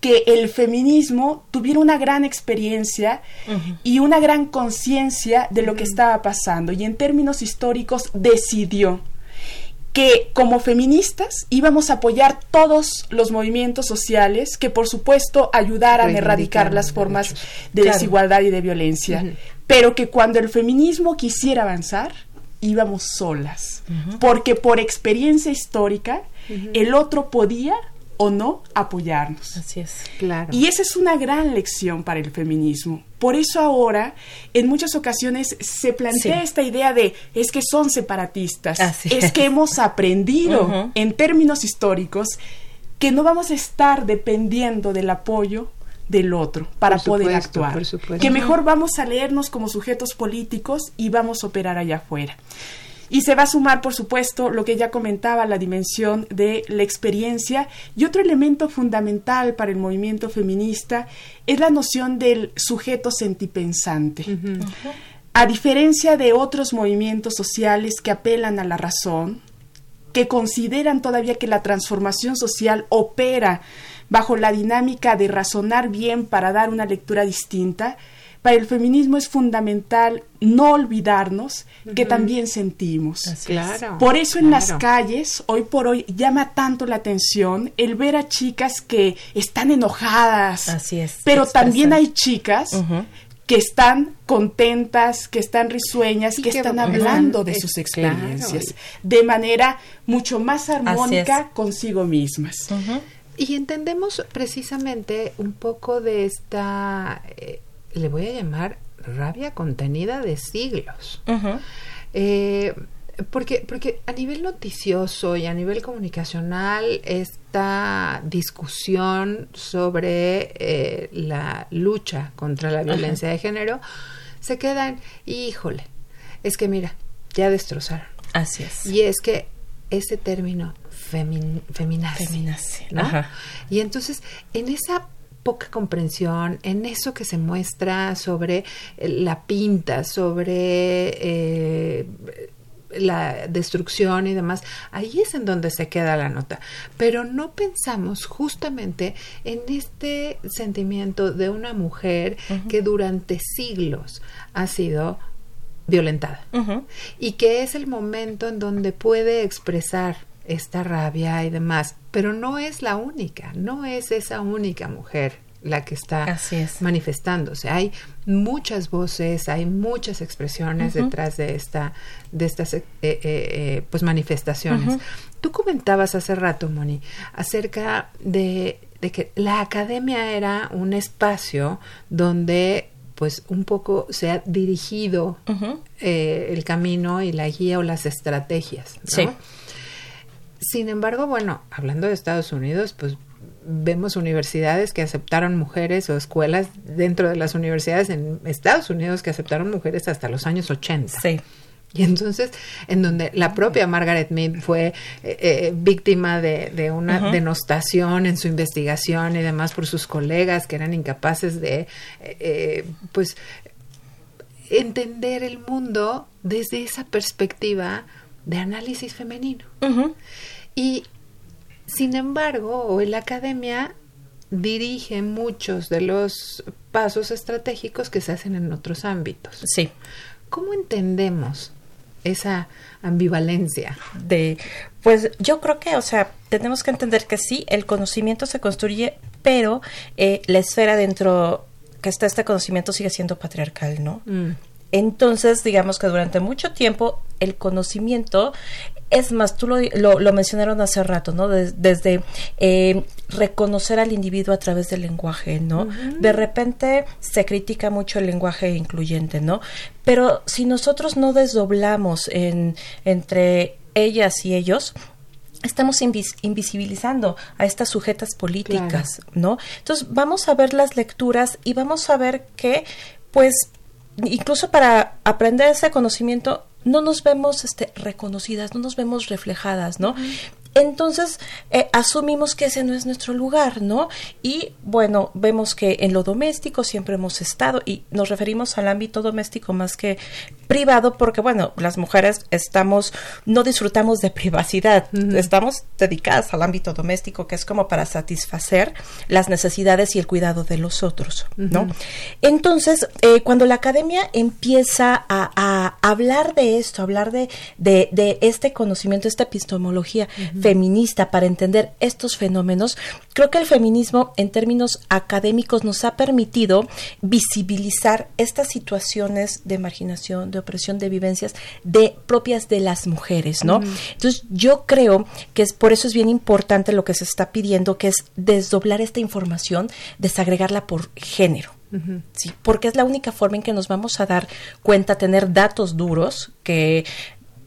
que el feminismo tuviera una gran experiencia y una gran conciencia de lo que estaba pasando y en términos históricos decidió que como feministas íbamos a apoyar todos los movimientos sociales que por supuesto ayudaran a erradicar las formas de desigualdad y de violencia, pero que cuando el feminismo quisiera avanzar, íbamos solas, porque por experiencia histórica el otro podía o no apoyarnos. Así es, claro. Y esa es una gran lección para el feminismo. Por eso ahora, en muchas ocasiones, se plantea esta idea de es que son separatistas, es, que hemos aprendido en términos históricos que no vamos a estar dependiendo del apoyo del otro para poder actuar. Que mejor vamos a leernos como sujetos políticos y vamos a operar allá afuera. Y se va a sumar, por supuesto, lo que ya comentaba, la dimensión de la experiencia. Y otro elemento fundamental para el movimiento feminista es la noción del sujeto sentipensante. A diferencia de otros movimientos sociales que apelan a la razón, que consideran todavía que la transformación social opera bajo la dinámica de razonar bien para dar una lectura distinta, para el feminismo es fundamental no olvidarnos que también sentimos. Claro, por eso en las calles, hoy por hoy, llama tanto la atención el ver a chicas que están enojadas. Así es. Pero también hay chicas que están contentas, que están risueñas, que, están hablando de sus experiencias de manera mucho más armónica consigo mismas. Y entendemos precisamente un poco de esta, eh, le voy a llamar rabia contenida de siglos. Eh, porque, porque a nivel noticioso y a nivel comunicacional, esta discusión sobre eh, la lucha contra la violencia de género se queda en, híjole, es que mira, ya destrozaron. Así es. Y es que ese término femin, feminazi, ¿no? Y entonces, en esa poca comprensión, en eso que se muestra sobre la pinta, sobre eh, la destrucción y demás, ahí es en donde se queda la nota. Pero no pensamos justamente en este sentimiento de una mujer que durante siglos ha sido violentada y que es el momento en donde puede expresar esta rabia y demás, pero no es la única, no es esa única mujer la que está manifestándose. Hay muchas voces, hay muchas expresiones detrás de esta, de estas eh, eh, eh, pues manifestaciones. Tú comentabas hace rato, Moni, acerca de, de que la academia era un espacio donde pues un poco se ha dirigido el camino y la guía o las estrategias. Sí. Sin embargo, bueno, hablando de Estados Unidos, pues vemos universidades que aceptaron mujeres o escuelas dentro de las universidades en Estados Unidos que aceptaron mujeres hasta los años 80. Sí. Y entonces, en donde la propia Margaret Mead fue eh, eh, víctima de, una denostación en su investigación y demás por sus colegas que eran incapaces de, eh, pues, entender el mundo desde esa perspectiva de análisis femenino. Y sin embargo, la academia dirige muchos de los pasos estratégicos que se hacen en otros ámbitos. Sí. ¿Cómo entendemos esa ambivalencia? De, pues yo creo que, o sea, tenemos que entender que sí, el conocimiento se construye, pero eh, la esfera dentro que está este conocimiento sigue siendo patriarcal, ¿no? Mm. Entonces, digamos que durante mucho tiempo el conocimiento es más, tú lo, lo, mencionaron hace rato, ¿no? desde eh, reconocer al individuo a través del lenguaje, ¿no? De repente se critica mucho el lenguaje incluyente, ¿no? Pero si nosotros no desdoblamos en, entre ellas y ellos, estamos invisibilizando a estas sujetas políticas, ¿no? Entonces vamos a ver las lecturas y vamos a ver que, pues, incluso para aprender ese conocimiento no nos vemos este, reconocidas, no nos vemos reflejadas, ¿no? Entonces, eh, asumimos que ese no es nuestro lugar, ¿no? Y bueno, vemos que en lo doméstico siempre hemos estado y nos referimos al ámbito doméstico más que privado porque, bueno, las mujeres estamos, no disfrutamos de privacidad, estamos dedicadas al ámbito doméstico que es como para satisfacer las necesidades y el cuidado de los otros, ¿no? Entonces, eh, cuando la academia empieza a, hablar de esto, hablar de, de, este conocimiento, esta epistemología, feminista para entender estos fenómenos, creo que el feminismo en términos académicos nos ha permitido visibilizar estas situaciones de marginación, de opresión, de vivencias de propias de las mujeres, ¿no? Entonces, yo creo que es por eso es bien importante lo que se está pidiendo, que es desdoblar esta información, desagregarla por género. Sí, porque es la única forma en que nos vamos a dar cuenta, tener datos duros que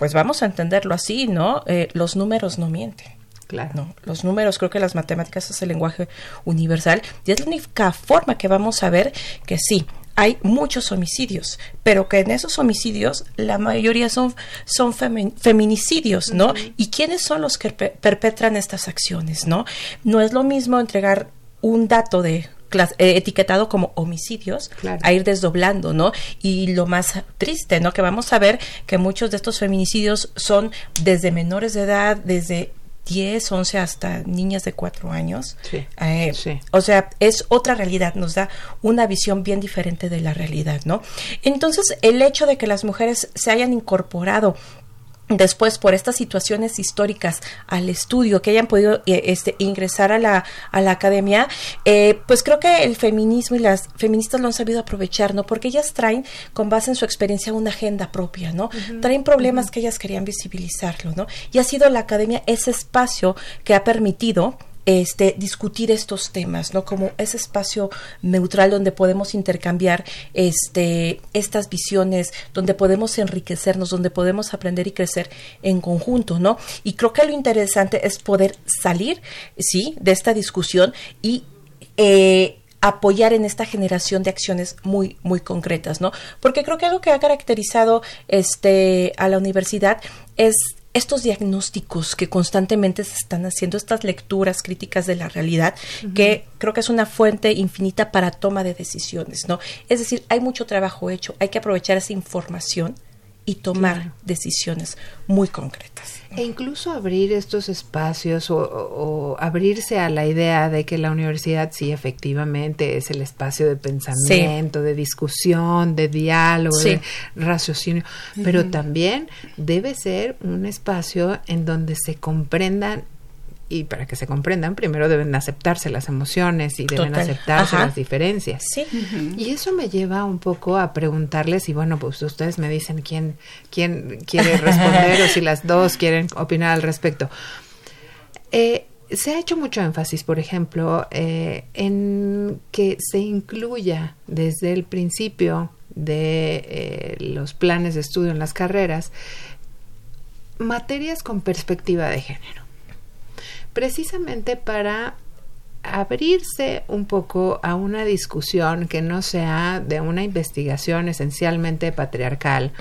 pues vamos a entenderlo así, ¿no? Eh, los números no mienten. Claro. ¿no? Los números, creo que las matemáticas es el lenguaje universal y es la única forma que vamos a ver que sí, hay muchos homicidios, pero que en esos homicidios la mayoría son, son feminicidios, ¿no? ¿Y quiénes son los que perpetran estas acciones, ¿no? No es lo mismo entregar un dato de eh, etiquetado como homicidios a ir desdoblando, ¿no? Y lo más triste, ¿no? Que vamos a ver que muchos de estos feminicidios son desde menores de edad, desde 10, 11 hasta niñas de 4 años. Eh, sí, O sea, es otra realidad, nos da una visión bien diferente de la realidad, ¿no? Entonces, el hecho de que las mujeres se hayan incorporado después por estas situaciones históricas al estudio que hayan podido eh, este, ingresar a la, a la academia eh, pues creo que el feminismo y las feministas lo han sabido aprovechar no porque ellas traen con base en su experiencia una agenda propia no traen problemas que ellas querían visibilizarlo no y ha sido la academia ese espacio que ha permitido este, discutir estos temas, ¿no? Como ese espacio neutral donde podemos intercambiar este, estas visiones, donde podemos enriquecernos, donde podemos aprender y crecer en conjunto, ¿no? Y creo que lo interesante es poder salir, sí, de esta discusión y eh, apoyar en esta generación de acciones muy muy concretas, ¿no? Porque creo que algo que ha caracterizado este a la universidad es estos diagnósticos que constantemente se están haciendo, estas lecturas críticas de la realidad, que creo que es una fuente infinita para toma de decisiones, ¿no? Es decir, hay mucho trabajo hecho, hay que aprovechar esa información y tomar decisiones muy concretas. E incluso abrir estos espacios o, abrirse a la idea de que la universidad sí efectivamente es el espacio de pensamiento, de discusión, de diálogo, de raciocinio, pero también debe ser un espacio en donde se comprendan y para que se comprendan, primero deben aceptarse las emociones y deben aceptarse las diferencias. Sí. Y eso me lleva un poco a preguntarles, y bueno, pues ustedes me dicen quién, quién quiere responder o si las dos quieren opinar al respecto. Eh, se ha hecho mucho énfasis, por ejemplo, eh, en que se incluya desde el principio de eh, los planes de estudio en las carreras materias con perspectiva de género precisamente para abrirse un poco a una discusión que no sea de una investigación esencialmente patriarcal,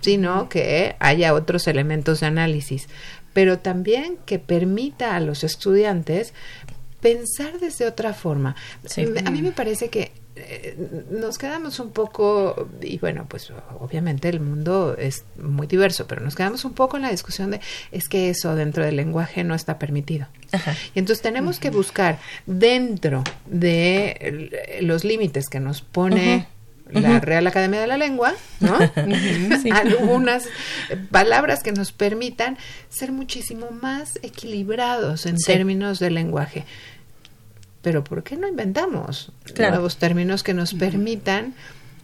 sino que haya otros elementos de análisis, pero también que permita a los estudiantes pensar desde otra forma. A mí me parece que eh, nos quedamos un poco, y bueno, pues obviamente el mundo es muy diverso, pero nos quedamos un poco en la discusión de es que eso dentro del lenguaje no está permitido. Y entonces tenemos que buscar dentro de los límites que nos pone la Real Academia de la Lengua, ¿no? Algunas palabras que nos permitan ser muchísimo más equilibrados en términos de lenguaje pero ¿por qué no inventamos nuevos términos que nos permitan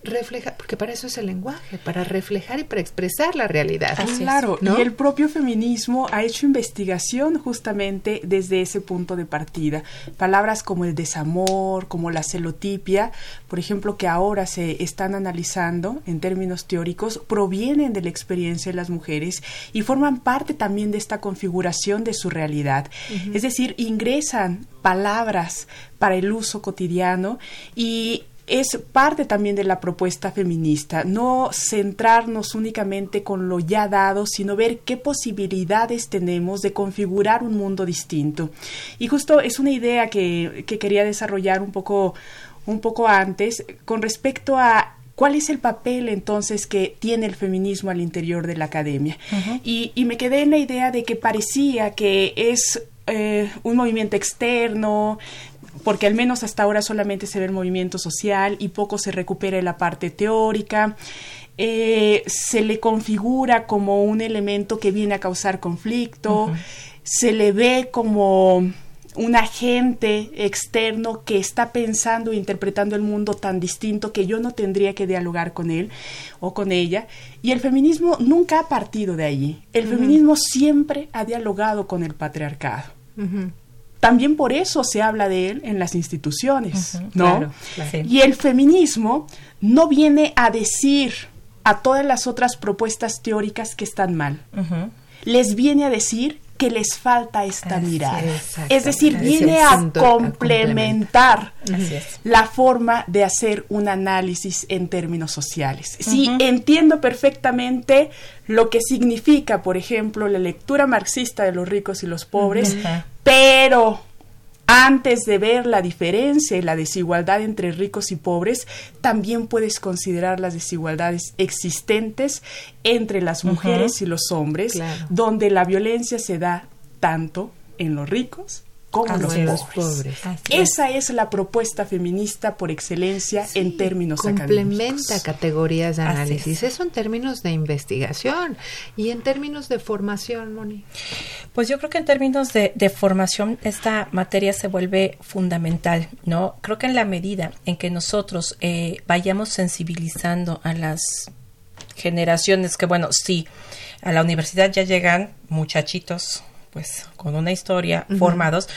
reflejar, porque para eso es el lenguaje, para reflejar y para expresar la realidad. claro, y el propio feminismo ha hecho investigación justamente desde ese punto de partida. Palabras como el desamor, como la celotipia, por ejemplo, que ahora se están analizando en términos teóricos, provienen de la experiencia de las mujeres y forman parte también de esta configuración de su realidad. Es decir, ingresan palabras para el uso cotidiano y es parte también de la propuesta feminista, no centrarnos únicamente con lo ya dado, sino ver qué posibilidades tenemos de configurar un mundo distinto. Y justo es una idea que, quería desarrollar un poco, un poco antes con respecto a ¿Cuál es el papel entonces que tiene el feminismo al interior de la academia? y, me quedé en la idea de que parecía que es eh, un movimiento externo, porque al menos hasta ahora solamente se ve el movimiento social y poco se recupera la parte teórica. Eh, se le configura como un elemento que viene a causar conflicto, se le ve como un agente externo que está pensando e interpretando el mundo tan distinto que yo no tendría que dialogar con él o con ella. Y el feminismo nunca ha partido de allí. El feminismo siempre ha dialogado con el patriarcado también por eso se habla de él en las instituciones, ¿no? Y el feminismo no viene a decir a todas las otras propuestas teóricas que están mal. Les viene a decir que les falta esta mirada. Es decir, viene a complementar la forma de hacer un análisis en términos sociales. Sí, entiendo perfectamente lo que significa, por ejemplo, la lectura marxista de los ricos y los pobres, pero Antes de ver la diferencia y la desigualdad entre ricos y pobres, también puedes considerar las desigualdades existentes entre las mujeres y los hombres, donde la violencia se da tanto en los ricos como los, pobres. Esa es la propuesta feminista por excelencia en términos complementa categorías de análisis. Eso en términos de investigación y en términos de formación, Moni. Pues yo creo que en términos de, formación esta materia se vuelve fundamental, ¿no? Creo que en la medida en que nosotros eh, vayamos sensibilizando a las generaciones que, bueno, sí, a la universidad ya llegan muchachitos pues con una historia formados,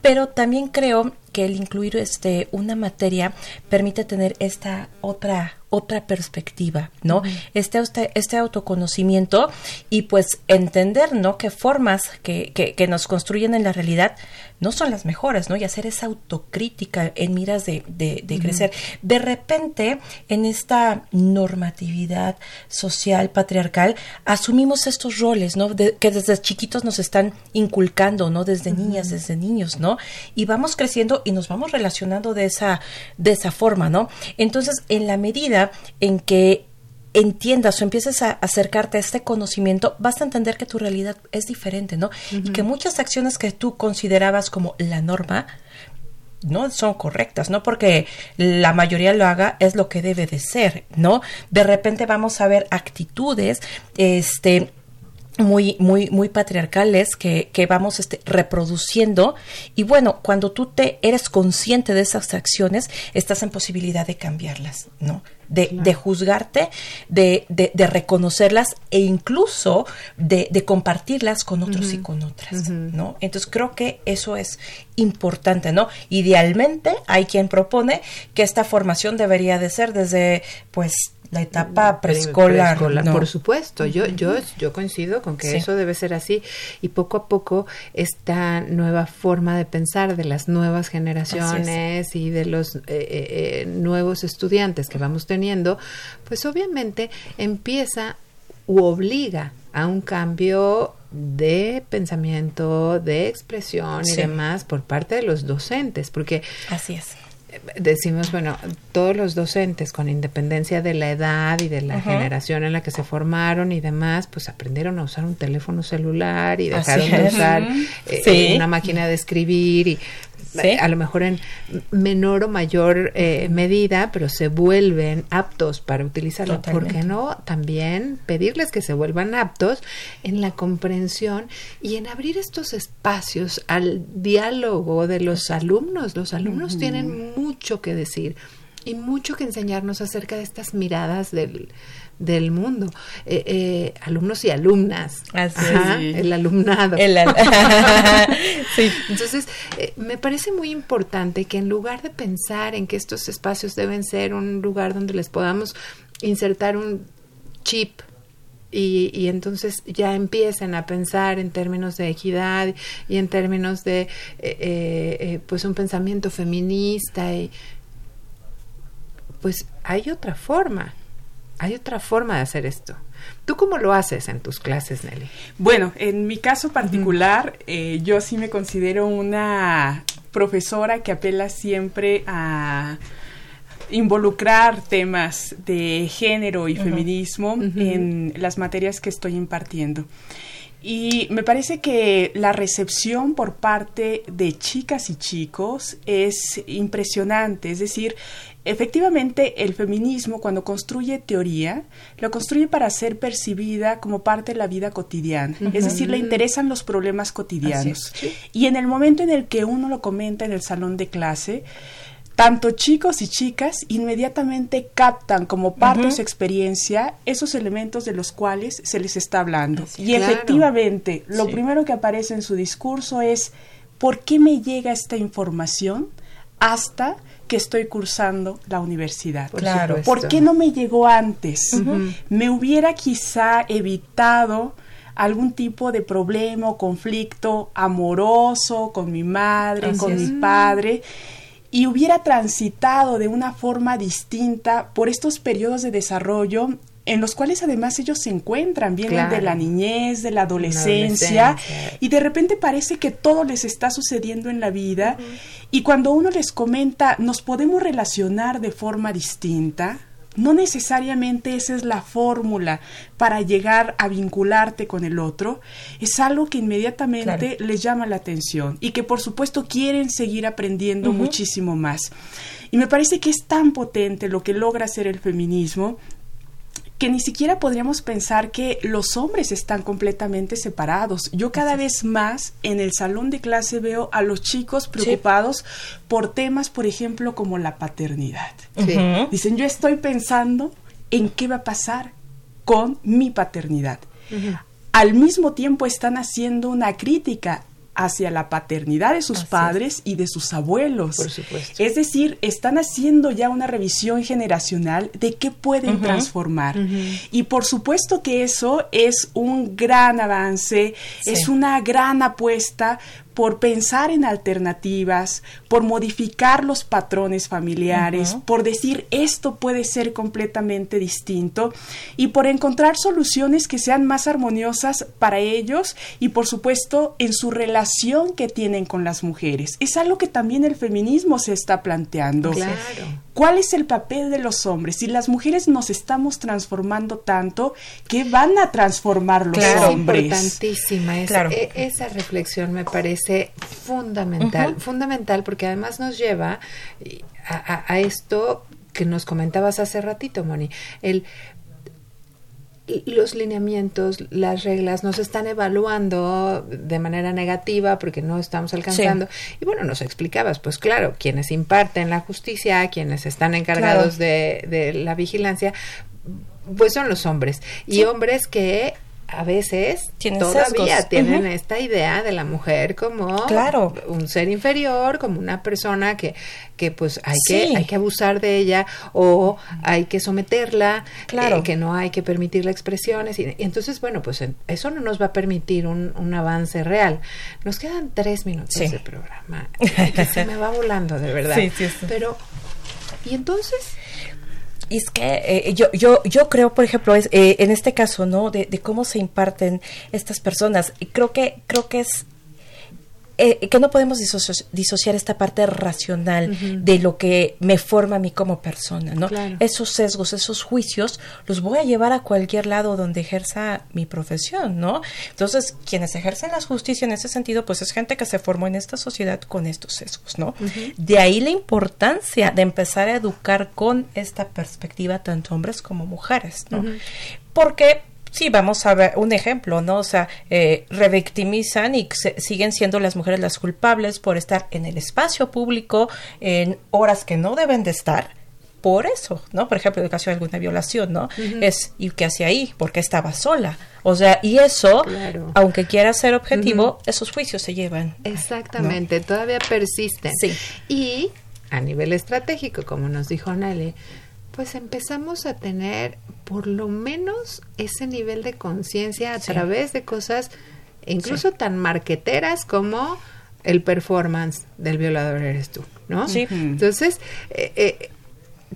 pero también creo que el incluir este una materia permite tener esta otra otra perspectiva, ¿no? este, este autoconocimiento y pues entender, ¿no? Que formas que, que, nos construyen en la realidad no son las mejores, ¿no? Y hacer esa autocrítica en miras de, de, crecer. De repente, en esta normatividad social, patriarcal, asumimos estos roles, ¿no? que desde chiquitos nos están inculcando, ¿no? Desde niñas, desde niños, ¿no? Y vamos creciendo y nos vamos relacionando de esa, de esa forma, ¿no? Entonces, en la medida en que entiendas o empieces a acercarte a este conocimiento, vas a entender que tu realidad es diferente, ¿no? Y que muchas acciones que tú considerabas como la norma, no son correctas, no porque la mayoría lo haga es lo que debe de ser, ¿no? De repente vamos a ver actitudes, este, muy, muy, muy patriarcales que, que vamos este, reproduciendo. Y bueno, cuando tú te eres consciente de esas acciones, estás en posibilidad de cambiarlas, ¿no? De, de juzgarte, de, de, reconocerlas e incluso de, de compartirlas con otros y con otras, ¿no? Entonces creo que eso es importante, ¿no? Idealmente hay quien propone que esta formación debería de ser desde, pues, la etapa preescolar. Por supuesto, yo, yo, yo coincido con que eso debe ser así. Y poco a poco esta nueva forma de pensar de las nuevas generaciones y de los eh, eh, eh, nuevos estudiantes que vamos teniendo, pues obviamente empieza u obliga a un cambio de pensamiento, de expresión y demás por parte de los docentes, porque así es decimos, bueno, todos los docentes, con independencia de la edad y de la generación en la que se formaron y demás, pues aprendieron a usar un teléfono celular y dejaron de usar eh, una máquina de escribir y a lo mejor en menor o mayor eh, medida, pero se vuelven aptos para utilizarlo. ¿Por qué no también pedirles que se vuelvan aptos en la comprensión y en abrir estos espacios al diálogo de los alumnos? Los alumnos tienen mucho que decir y mucho que enseñarnos acerca de estas miradas del, del mundo. Eh, eh, alumnos y alumnas. El alumnado. Entonces, eh, me parece muy importante que en lugar de pensar en que estos espacios deben ser un lugar donde les podamos insertar un chip y, y, entonces ya empiecen a pensar en términos de equidad y en términos de pues un pensamiento feminista y pues hay otra forma hay otra forma de hacer esto. ¿Tú cómo lo haces en tus clases, Nelly? Bueno, en mi caso particular, eh, yo sí me considero una profesora que apela siempre a involucrar temas de género y feminismo en las materias que estoy impartiendo. Y me parece que la recepción por parte de chicas y chicos es impresionante, es decir, Efectivamente, el feminismo, cuando construye teoría, lo construye para ser percibida como parte de la vida cotidiana. Es decir, le interesan los problemas cotidianos. Y en el momento en el que uno lo comenta en el salón de clase, tanto chicos y chicas inmediatamente captan como parte de su experiencia esos elementos de los cuales se les está hablando. y efectivamente, lo primero que aparece en su discurso es, ¿por qué me llega esta información hasta que estoy cursando la universidad. claro. ¿Por qué no me llegó antes? Me hubiera quizá evitado algún tipo de problema o conflicto amoroso con mi madre, con mi padre y hubiera transitado de una forma distinta por estos periodos de desarrollo en los cuales además ellos se encuentran, vienen de la niñez, de la adolescencia, adolescencia. y de repente parece que todo les está sucediendo en la vida, y cuando uno les comenta, nos podemos relacionar de forma distinta, no necesariamente esa es la fórmula para llegar a vincularte con el otro, es algo que inmediatamente les llama la atención y que por supuesto quieren seguir aprendiendo muchísimo más. Y me parece que es tan potente lo que logra hacer el feminismo que ni siquiera podríamos pensar que los hombres están completamente separados. Yo cada vez más en el salón de clase veo a los chicos preocupados por temas, por ejemplo, como la paternidad. Sí. Dicen, yo estoy pensando en qué va a pasar con mi paternidad. Al mismo tiempo están haciendo una crítica hacia la paternidad de sus Así es. padres y de sus abuelos. Por supuesto. Es decir, están haciendo ya una revisión generacional de qué pueden transformar. Y por supuesto que eso es un gran avance, Sí. es una gran apuesta por pensar en alternativas, por modificar los patrones familiares, por decir esto puede ser completamente distinto y por encontrar soluciones que sean más armoniosas para ellos y por supuesto en su relación que tienen con las mujeres. Es algo que también el feminismo se está planteando. Claro. ¿Cuál es el papel de los hombres? Si las mujeres nos estamos transformando tanto, ¿qué van a transformar los Claro, hombres? importantísima. Esa, Claro. e- esa reflexión me parece fundamental, fundamental porque además nos lleva a, a- a esto que nos comentabas hace ratito, Moni, el los lineamientos, las reglas nos están evaluando de manera negativa porque no estamos alcanzando. Y bueno, nos explicabas, pues claro, quienes imparten la justicia, quienes están encargados de, de la vigilancia, pues son los hombres. Y Sí. hombres que a veces Tienen todavía sesgos. tienen esta idea de la mujer como Claro. un ser inferior, como una persona que, que pues hay Sí. que hay que abusar de ella o hay que someterla, Claro. eh, que no hay que permitirle expresiones y, y entonces bueno pues en- eso no nos va a permitir un, un avance real. Nos quedan tres minutos Sí. de programa que se me va volando de verdad. Sí, sí, sí. Pero y entonces Y es que eh, yo, yo, yo creo, por ejemplo, es, eh, en este caso, ¿no? De, de cómo se imparten estas personas. Y creo que, creo que es eh, que no podemos disoci- disociar esta parte racional de lo que me forma a mí como persona, ¿no? Claro. Esos sesgos, esos juicios, los voy a llevar a cualquier lado donde ejerza mi profesión, ¿no? Entonces, quienes ejercen la justicia en ese sentido, pues es gente que se formó en esta sociedad con estos sesgos, ¿no? De ahí la importancia de empezar a educar con esta perspectiva tanto hombres como mujeres, ¿no? Porque Sí, vamos a ver un ejemplo, ¿no? O sea, eh, revictimizan y se- siguen siendo las mujeres las culpables por estar en el espacio público en horas que no deben de estar. Por eso, ¿no? Por ejemplo, en el caso de alguna violación, ¿no? Es, ¿y qué hacía ahí? Porque estaba sola. O sea, y eso, Claro. aunque quiera ser objetivo, esos juicios se llevan. Exactamente, todavía persisten. Sí. Y a nivel estratégico, como nos dijo Nelly, pues empezamos a tener por lo menos ese nivel de conciencia a Sí. través de cosas incluso tan marqueteras como el performance del violador eres tú, ¿no? Sí. Entonces, eh, eh,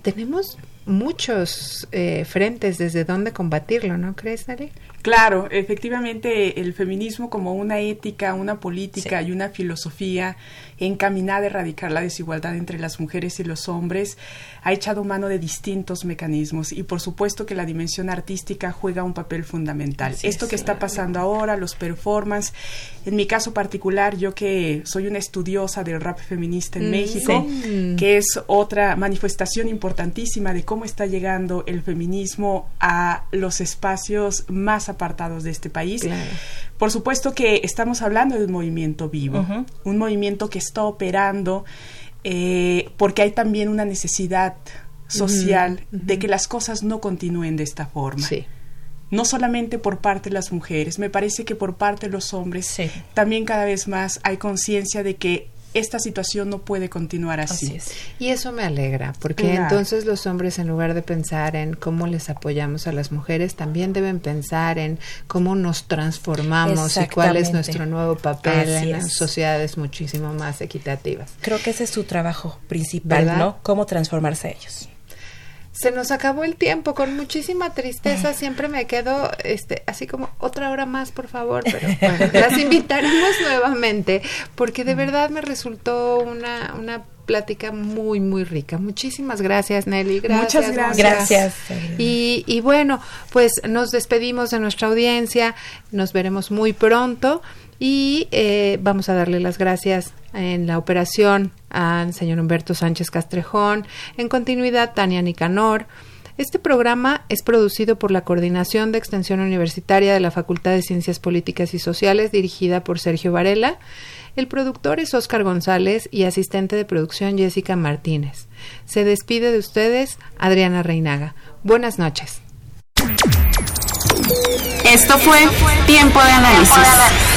tenemos muchos eh, frentes desde donde combatirlo, ¿no crees, Nelly? Claro, efectivamente el feminismo como una ética, una política y una filosofía encaminada a erradicar la desigualdad entre las mujeres y los hombres ha echado mano de distintos mecanismos y por supuesto que la dimensión artística juega un papel fundamental. Así Esto es, que está pasando ahora, los performance, en mi caso particular, yo que soy una estudiosa del rap feminista en Mm, México, sí. que es otra manifestación importantísima de cómo está llegando el feminismo a los espacios más apartados de este país. Claro. Por supuesto que estamos hablando de un movimiento vivo, un movimiento que está operando eh, porque hay también una necesidad social de que las cosas no continúen de esta forma. Sí. No solamente por parte de las mujeres, me parece que por parte de los hombres Sí. también cada vez más hay conciencia de que esta situación no puede continuar así. Así es. Y eso me alegra, porque Claro. entonces los hombres en lugar de pensar en cómo les apoyamos a las mujeres, también deben pensar en cómo nos transformamos y cuál es nuestro nuevo papel Así en es. las sociedades muchísimo más equitativas. Creo que ese es su trabajo principal, ¿Verdad? ¿no? Cómo transformarse ellos. Se nos acabó el tiempo con muchísima tristeza. Siempre me quedo este, así como otra hora más, por favor. Pero bueno, las invitaremos nuevamente porque de verdad me resultó una, una plática muy, muy rica. Muchísimas gracias, Nelly. Gracias. Muchas gracias. Y, y bueno, pues nos despedimos de nuestra audiencia. Nos veremos muy pronto. Y eh, vamos a darle las gracias en la operación al señor Humberto Sánchez Castrejón, en continuidad Tania Nicanor. Este programa es producido por la Coordinación de Extensión Universitaria de la Facultad de Ciencias Políticas y Sociales, dirigida por Sergio Varela. El productor es Óscar González y asistente de producción Jessica Martínez. Se despide de ustedes Adriana Reinaga. Buenas noches. Esto fue Tiempo de Análisis